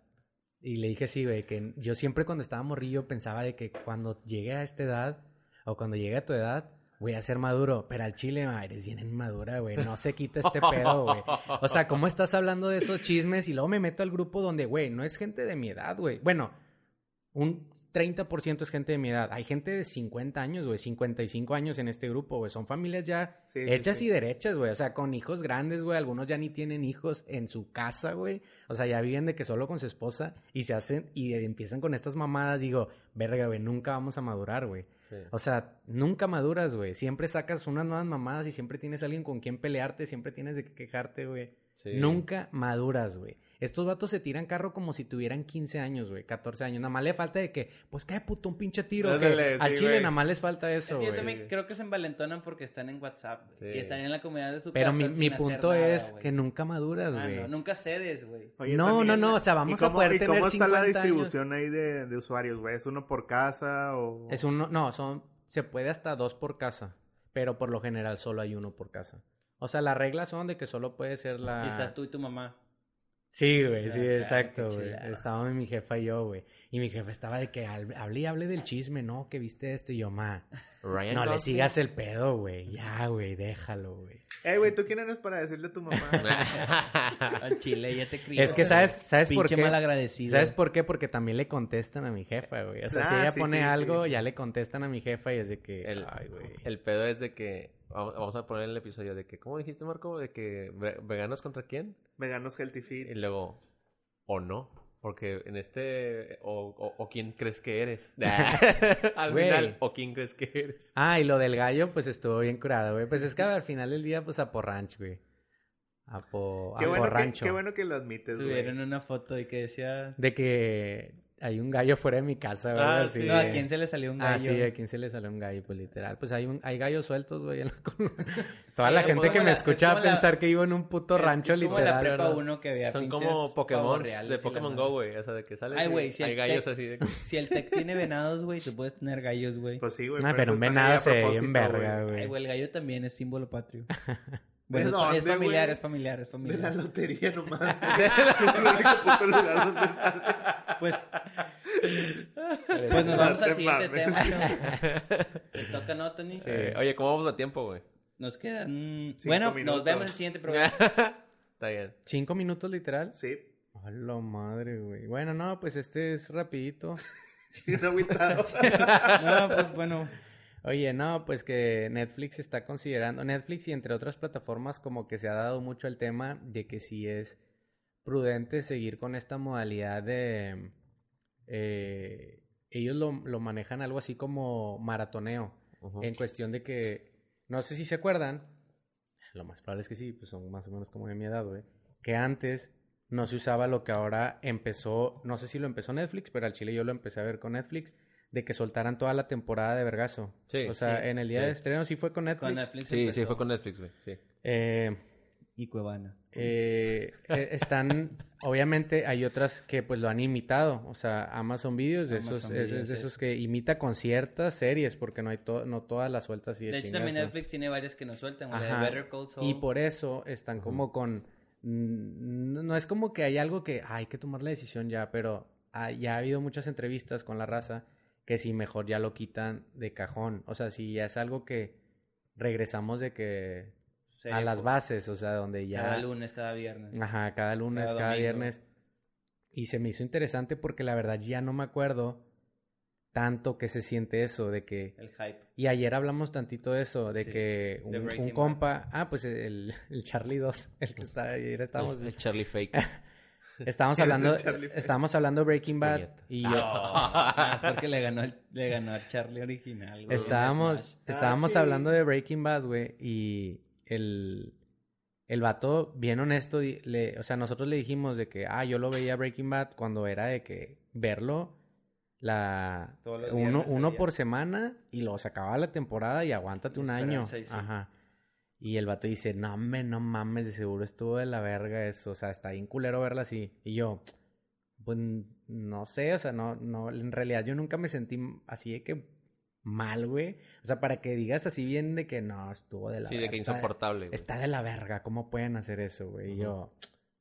y le dije sí, güey, que yo siempre cuando estaba morrillo pensaba de que cuando llegue a esta edad, o cuando llegue a tu edad, voy a ser maduro. Pero al chile, ma, eres bien inmadura, güey. No se quita este pedo, güey. O sea, ¿cómo estás hablando de esos chismes? Y luego me meto al grupo donde, güey, no es gente de mi edad, güey. Bueno, un 30% es gente de mi edad. Hay gente de 50 años, güey, 55 años en este grupo, güey. Son familias ya Sí, hechas sí. y derechas, güey. O sea, con hijos grandes, güey. Algunos ya ni tienen hijos en su casa, güey. O sea, ya viven de que solo con su esposa y se hacen y empiezan con estas mamadas. Digo, verga, güey, nunca vamos a madurar, güey. O sea, nunca maduras, güey. Siempre sacas unas nuevas mamadas y siempre tienes alguien con quien pelearte, siempre tienes de qué quejarte, güey. Nunca maduras, güey. Estos vatos se tiran carro como si tuvieran 15 años, güey, 14 años. Nada más le falta de que, pues qué puto, un pinche tiro. que Ándale, al sí, chile güey. nada más les falta Es eso, que güey. también creo que se envalentonan porque están en WhatsApp Sí. y están en la comunidad de su Pero casa. mi, sin mi hacer punto nada, es güey. que nunca maduras, Ah, güey. no, nunca cedes, güey. Oye, No, no, no, o sea, ¿y vamos a cómo- poder ¿y tener cómo está la 50 años? distribución ahí de, de usuarios, güey? ¿Es uno por casa o...? Es uno, no, son, se puede hasta dos por casa, pero por lo general solo hay uno por casa. O sea, las reglas son de que solo puede ser la... Y estás tú y tu mamá. Sí, güey, sí, exacto, güey. Estaba mi jefa y yo, güey. Y mi jefa estaba de que hable hable y hable del chisme, ¿no? Que viste esto y yo, ma. Ryan No le sigas el pedo, güey. Ya, güey, déjalo, güey. Eh, güey, ¿tú quién eres para decirle a tu mamá? (laughs) Al chile, ya te crió. Es que, ¿sabes, ¿sabes por Pinche qué? malagradecido. ¿Sabes por qué? Porque también le contestan a mi jefa, güey. O sea, si Ah, ella sí, pone sí, algo, sí. ya le contestan a mi jefa y es de que, El, ay, güey. el pedo es de que. Vamos a poner el episodio de que. ¿Cómo dijiste, Marco? De que. ve- ¿Veganos contra quién? Veganos Healthy Fit. Y luego. ¿O no? Porque en este. O, o, o quién crees que eres. (laughs) (laughs) Al Güey. final. ¿O quién crees que eres? Ah, y lo del gallo, pues estuvo bien curado, güey. Pues es que al final del día, pues a por ranch, güey. a po, Qué a bueno, que, Porrancho. qué bueno que lo admites, güey. Subieron una foto y que decía... De que hay un gallo fuera de mi casa, güey. Ah, sí. No, ¿a quién se le salió un Ah, gallo? sí, a quién se le salió un gallo, pues literal. Pues hay un, hay gallos sueltos, güey. en la. (laughs) Toda la gente que me la- es escucha la- pensar que vivo en un puto Es- rancho es como la literal. prepa. 1 que había Son como Pokémon reales de Pokémon. Go, güey. O sea, de que sales Ay, güey, si hay el gallos tec- así de que... Si el Tec tiene venados, güey, tú puedes tener gallos, güey. Pues sí, güey. Ah, pero un venado se ve bien propósito, verga, güey. Ay, güey. güey, el gallo también es símbolo patrio. (laughs) ¿De Bueno, es- familiar, es familiar, es De la familiar. lotería nomás. es el único puto lugar donde sale. Pues, pues nos vamos al te siguiente tema. (laughs) Te toca, ¿no, Tony? Sí. Oye, ¿cómo vamos a tiempo, güey? Nos quedan... Cinco Bueno, minutos. nos vemos en el siguiente programa. (laughs) Está bien. ¿Cinco minutos literal? Sí. A la madre, güey. Bueno, no, pues este es rapidito. (laughs) No, pues bueno. Oye, no, pues que Netflix está considerando, Netflix y entre otras plataformas como que se ha dado mucho el tema de que si es prudente seguir con esta modalidad de... eh, ellos lo, lo manejan algo así como maratoneo, en cuestión de que, no sé si se acuerdan, lo más probable es que sí, pues son más o menos como de mi edad, güey, que antes no se usaba lo que ahora empezó, no sé si lo empezó Netflix, pero al chile yo lo empecé a ver con Netflix, de que soltaran toda la temporada de Vergazo. Sí, o sea, sí, en el día sí. de estreno sí fue con Netflix. Con Netflix Sí, sí, empezó. fue con Netflix, güey. Sí. Eh, Y Cuevana. eh, eh, están, obviamente hay otras que pues lo han imitado, o sea, Amazon Videos, de Amazon esos, es- es Videos, de sí. esos que imita con ciertas series, porque no hay to- no todas las sueltas así de, De hecho, también. Netflix tiene varias que nos sueltan. Ajá. Better Call Saul. Y por eso están como con... No no es como que hay algo que "Ah, hay que tomar la decisión ya, pero ha- ya ha habido muchas entrevistas con la raza que si mejor ya lo quitan de cajón. O sea, si ya es algo que regresamos de que a las bases, o sea, donde ya... Cada lunes, cada viernes. Ajá, cada lunes, Cada viernes. Y se me hizo interesante porque la verdad ya no me acuerdo tanto que se siente eso, de que... El hype. Y ayer hablamos tantito de eso, de Sí, que un, compa... Ah, pues el, el Charlie 2, el que está ayer estábamos... El Charlie Fake. (laughs) Estábamos (laughs) ¿Quién es hablando, estábamos hablando de Breaking Bad y yo... (laughs) Ah, es porque le ganó, el, le ganó al Charlie original. güey, Estábamos, estábamos Ah, sí. hablando de Breaking Bad, güey, y el, el vato, bien honesto, le, o sea, nosotros le dijimos de que, ah, yo lo veía Breaking Bad cuando era de que verlo la uno, uno por semana y lo sacaba la temporada y aguántate Y un año. sí. Ajá. Y el vato dice, no, me, no mames, de seguro estuvo de la verga eso, o sea, está bien culero verla así. Y yo, pues no sé, o sea, no, no, en realidad yo nunca me sentí así de que mal, güey. O sea, para que digas así bien de que no, estuvo de la Sí, verga. de que está- insoportable, güey. Está de la verga, ¿cómo pueden hacer eso, güey? Y yo,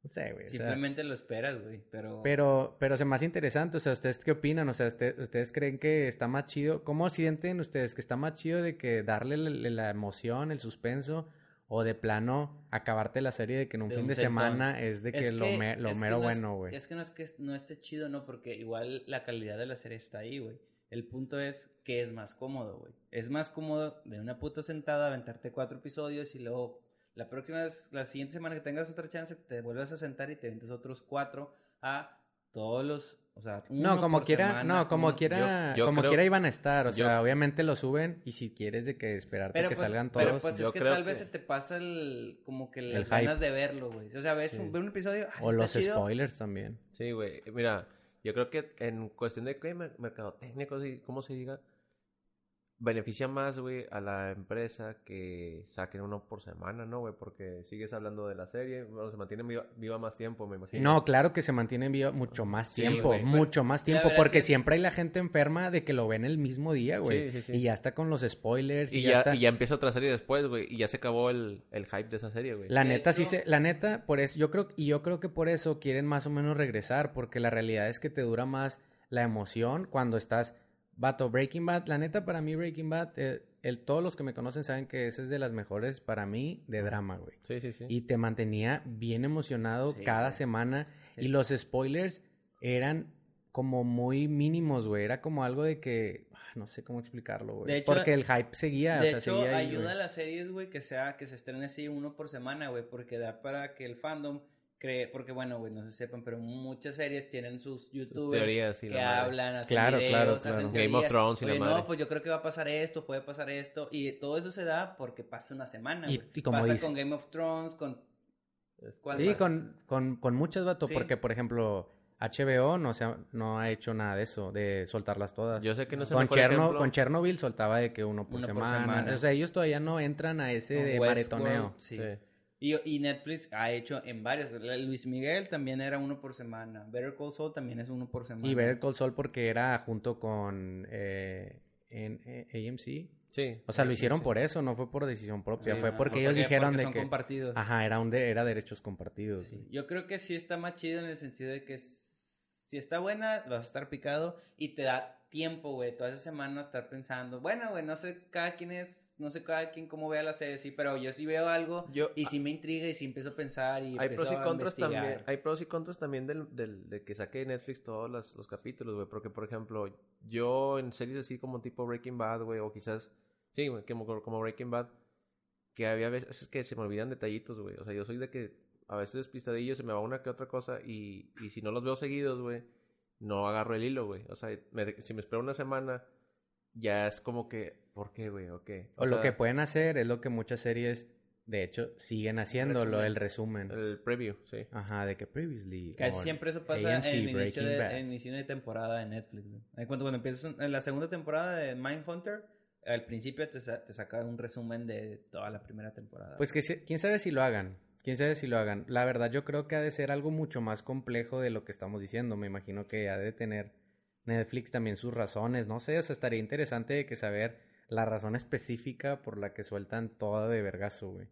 no sé, güey. o sea, Simplemente lo esperas, güey. Pero. pero, pero se hace interesante, o sea, ¿ustedes qué opinan? O sea, ¿usted- ¿ustedes creen que está más chido? ¿Cómo sienten ustedes que está más chido de que darle la, la emoción, el suspenso, o de plano acabarte la serie de que en un De fin un de semana es de que, Es lo, me- lo es que mero no es- bueno, güey? Es que no es que no esté chido, no, porque igual la calidad de la serie está ahí, güey. El punto es que es más cómodo, güey. Es más cómodo de una puta sentada aventarte cuatro episodios y luego la próxima vez, la siguiente semana que tengas otra chance, te vuelves a sentar y te avientes otros cuatro a todos los, o sea, No, uno como por quiera, semana, no, como uno- quiera, yo- yo como creo- quiera iban a estar, o yo- sea, obviamente lo suben y si quieres de que esperarte Pero que pues, salgan pero todos, pues yo es que creo tal vez que- se te pasa el, como que El las hype. ganas de verlo, güey. O sea, ves Sí. un, ves un episodio, ah, o los chido, spoilers también. Sí, güey. Mira, yo creo que en cuestión de ¿qué? Mer- mercadotecnia, ¿cómo se diga? Beneficia más, güey, a la empresa que saquen uno por semana, ¿no, güey? Porque sigues hablando de la serie, bueno, se mantiene viva, viva más tiempo, me imagino. No, claro que se mantiene en vivo mucho más tiempo, mucho más tiempo, verdad porque sí- siempre hay la gente enferma de que lo ven el mismo día, güey. Sí, sí, sí. Y ya está con los spoilers y, Y ya, ya, está. y ya empieza otra serie después, güey, y ya se acabó el, el hype de esa serie, güey. La neta sí se, la neta, por eso, yo creo, y yo creo que por eso quieren más o menos regresar, porque la realidad es que te dura más la emoción cuando estás, vato, Breaking Bad, la neta para mí Breaking Bad, eh, el, todos los que me conocen saben que esa es de las mejores para mí de drama, güey. Sí, sí, sí. Y te mantenía bien emocionado Sí, cada güey. semana. Sí. Y los spoilers eran como muy mínimos, güey. Era como algo de que... ah, No sé cómo explicarlo, güey. De hecho- Porque el hype seguía, De o sea, hecho, seguía ahí, ayuda güey. a las series, güey, que sea, que se estrene así uno por semana, güey, porque da para que el fandom cree, porque bueno, güey, no se sepan, pero muchas series tienen sus youtubers teorías que la hablan, hacen Claro, videos, claro, hacen claro. Game of. Thrones y la Oye, madre. no, pues yo creo que va a pasar esto, puede pasar esto, y todo eso se da porque pasa una semana, Y- güey. y como pasa dice- con Game of Thrones, con ¿Cuál Sí, con, con, con muchas, vato, Sí. porque, por ejemplo, HBO no, se ha, no ha hecho nada de eso, de soltarlas todas. Yo sé que no es el con, Cherno- con Chernobyl soltaba de que uno por, Uno por semana. O sea, ellos todavía no entran a ese de maretoneo. Sí. Sí. Y, y Netflix ha hecho en varios. Luis Miguel también era uno por semana. Better Call Saul también es uno por semana. Y Better Call Saul porque era junto con eh, en, eh, AMC. Sí. O sea, lo Sí, hicieron por eso, no fue por decisión propia. Sí, fue porque no, ellos dijeron porque de son que... compartidos. Ajá, era, un de- era derechos compartidos. Sí, Yo creo que sí está más chido en el sentido de que si está buena, vas a estar picado y te da tiempo, güey, toda esa semana estar pensando, bueno, güey, no sé cada quien es, no sé cada quien cómo vea la serie, sí, pero yo sí veo algo Yo- y sí me intriga y sí empiezo a pensar y Hay empiezo pros y a contras investigar. también. Hay pros y contras también del, del- de que saque Netflix todos los, los capítulos, güey. Porque, por ejemplo, yo en series así como tipo Breaking Bad, güey, o quizás, sí, güey, como, como Breaking Bad, que había veces que se me olvidan detallitos, güey. O sea, yo soy de que a veces despistadillo, se me va una que otra cosa y, y si no los veo seguidos, güey, no agarro el hilo, güey. O sea, me- si me espero una semana, ya es como que, ¿por qué, güey? ¿O qué? O, lo sea, que pueden hacer es lo que muchas series, de hecho, siguen haciendo, lo Resumen. del resumen. El preview, sí. Ajá, de que previously. Casi siempre eso pasa AMC, en el inicio de, en inicio de temporada de Netflix. güey. Ahí Cuando, cuando empiezas en la segunda temporada de Mindhunter, al principio te, sa- te saca un resumen de toda la primera temporada. Pues que se- quién sabe si lo hagan. Quién sabe si lo hagan. La verdad, yo creo que ha de ser algo mucho más complejo de lo que estamos diciendo. Me imagino que ha de tener Netflix también sus razones. No sé, o sea, estaría interesante de que saber la razón específica por la que sueltan toda de vergazo, güey.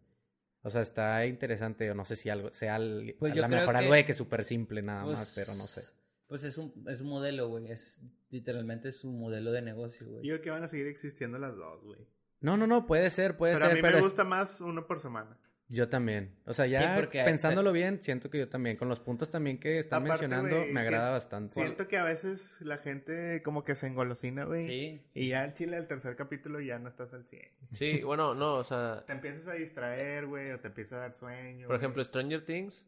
O sea, está interesante. o No sé si algo sea al- Pues a yo lo creo mejor que- algo de que súper simple nada Pues- más, pero no sé. Pues es un, es un modelo, güey. Es literalmente su modelo de negocio, güey. Digo que van a seguir existiendo las dos, güey. No, no, no, puede ser, puede Pero a ser, mí pero me es- gusta más uno por semana. Yo también. O sea, ya hay- pensándolo bien, siento que yo también. Con los puntos también que están Aparte, mencionando, me agrada bastante. Siento que a veces la gente como que se engolosina, güey. Sí. Y ya en Chile, el tercer capítulo, ya no estás al 100. Sí, bueno, no, o sea, Te empiezas a distraer, güey, o te empieza a dar sueño. Por ejemplo, Stranger Things,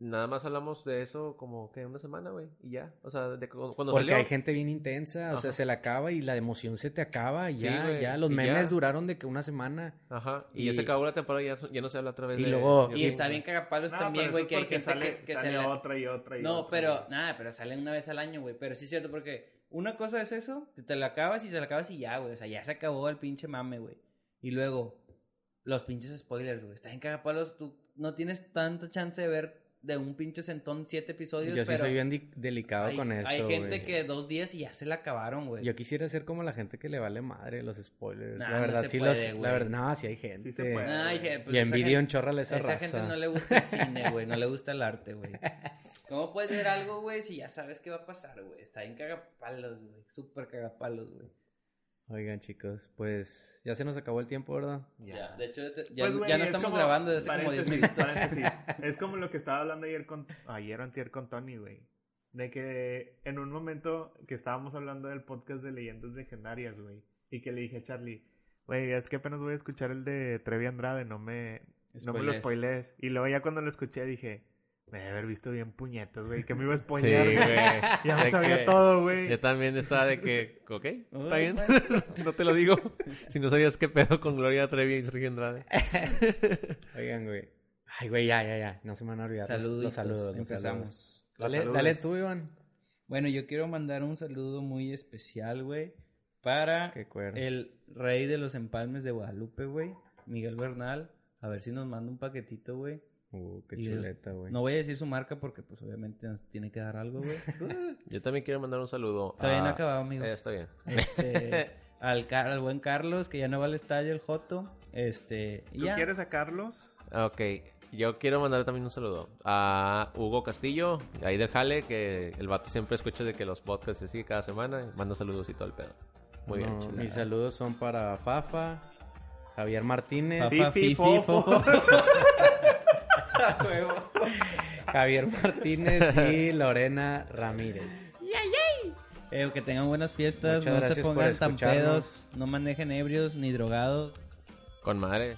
nada más hablamos de eso como que una semana, güey, y ya. O sea, de cu- cuando Porque salió. hay gente bien intensa, o sea, se la acaba y la emoción se te acaba y Sí, ya, güey, ya. Los memes ya. duraron de que una semana. Ajá, y, y- ya se acabó la temporada y ya, ya no se habla otra vez Y de luego- Y está bien cagapalos No, también, güey, que hay gente sale, que, que se sale la... otra y otra y No, otra, pero, nada, pero sale una vez al año, güey. Pero sí es cierto porque una cosa es eso, que te la acabas y te la acabas y ya, güey. O sea, ya se acabó el pinche mame, güey. Y luego, los pinches spoilers, güey. Está bien cagapalos, tú no tienes tanta chance de ver de un pinche centón siete episodios, Yo sí pero soy bien delicado hay, con eso. hay gente que dos días y ya se la acabaron, güey. Yo quisiera ser como la gente que le vale madre los spoilers. Nah, la no verdad, se sí puede, los. La verdad, no, sí hay gente. Sí se puede. Pues, y gente- un chorro a esa, esa raza. gente no le gusta el cine, güey. No le gusta el arte, güey. (laughs) ¿Cómo puedes ver algo, güey, si ya sabes qué va a pasar, güey? Está bien cagapalos, güey. Súper cagapalos, güey. Oigan, chicos, pues ya se nos acabó el tiempo, ¿verdad? Ya. De hecho, te- ya, Pues, ya no es estamos como- grabando desde hace como 10 paréntesis, minutos. (laughs) Es como lo que estaba hablando ayer con ayer o antier con Tony, güey. De que en un momento que estábamos hablando del podcast de leyendas legendarias, güey. Y que le dije a Charlie, güey, es que apenas voy a escuchar el de Trevi Andrade, no me, no me lo spoilees. Y luego ya cuando lo escuché dije, me debe haber visto bien puñetas, güey, que me iba a Sí, spoilear. güey. güey. (laughs) Ya me De sabía que- todo, güey. Yo también estaba de que, ok, está bien, (laughs) no te lo digo. Si no sabías qué pedo con Gloria Trevi y Sergio Andrade. (laughs) Oigan, güey. Ay, güey, ya, ya, ya. No se me van a olvidar los- Saluditos. los saludos. los saludos. Empezamos. Dale, Los dale saludos. tú, Iván. Bueno, yo quiero mandar un saludo muy especial, güey, para el rey de los empalmes de Guadalupe, güey, Miguel Bernal. A ver si nos manda un paquetito, güey. Uh, qué Y chuleta, güey. No voy a decir su marca porque, pues, obviamente nos tiene que dar algo, güey. (laughs) Yo también quiero mandar un saludo. No a- ha acabado, amigo. Eh, está bien. Este, (laughs) al, Car- al buen Carlos, que ya no va al estadio, el Joto. Este, ¿Tú ya. quieres a Carlos? Ok, yo quiero mandar también un saludo a Hugo Castillo, ahí del Jale, que el vato siempre escucha de que los podcasts se sigue cada semana manda saludos y todo el pedo. Muy bien. Chulada. mis saludos son para Fafa, Javier Martínez, Fafa, Fifi, Fifi, Fofo. Fofo. (laughs) (laughs) Javier Martínez y (laughs) Lorena Ramírez. Eh, que tengan buenas fiestas, Muchas no se pongan tan pedos, no manejen ebrios ni drogados. Con madre.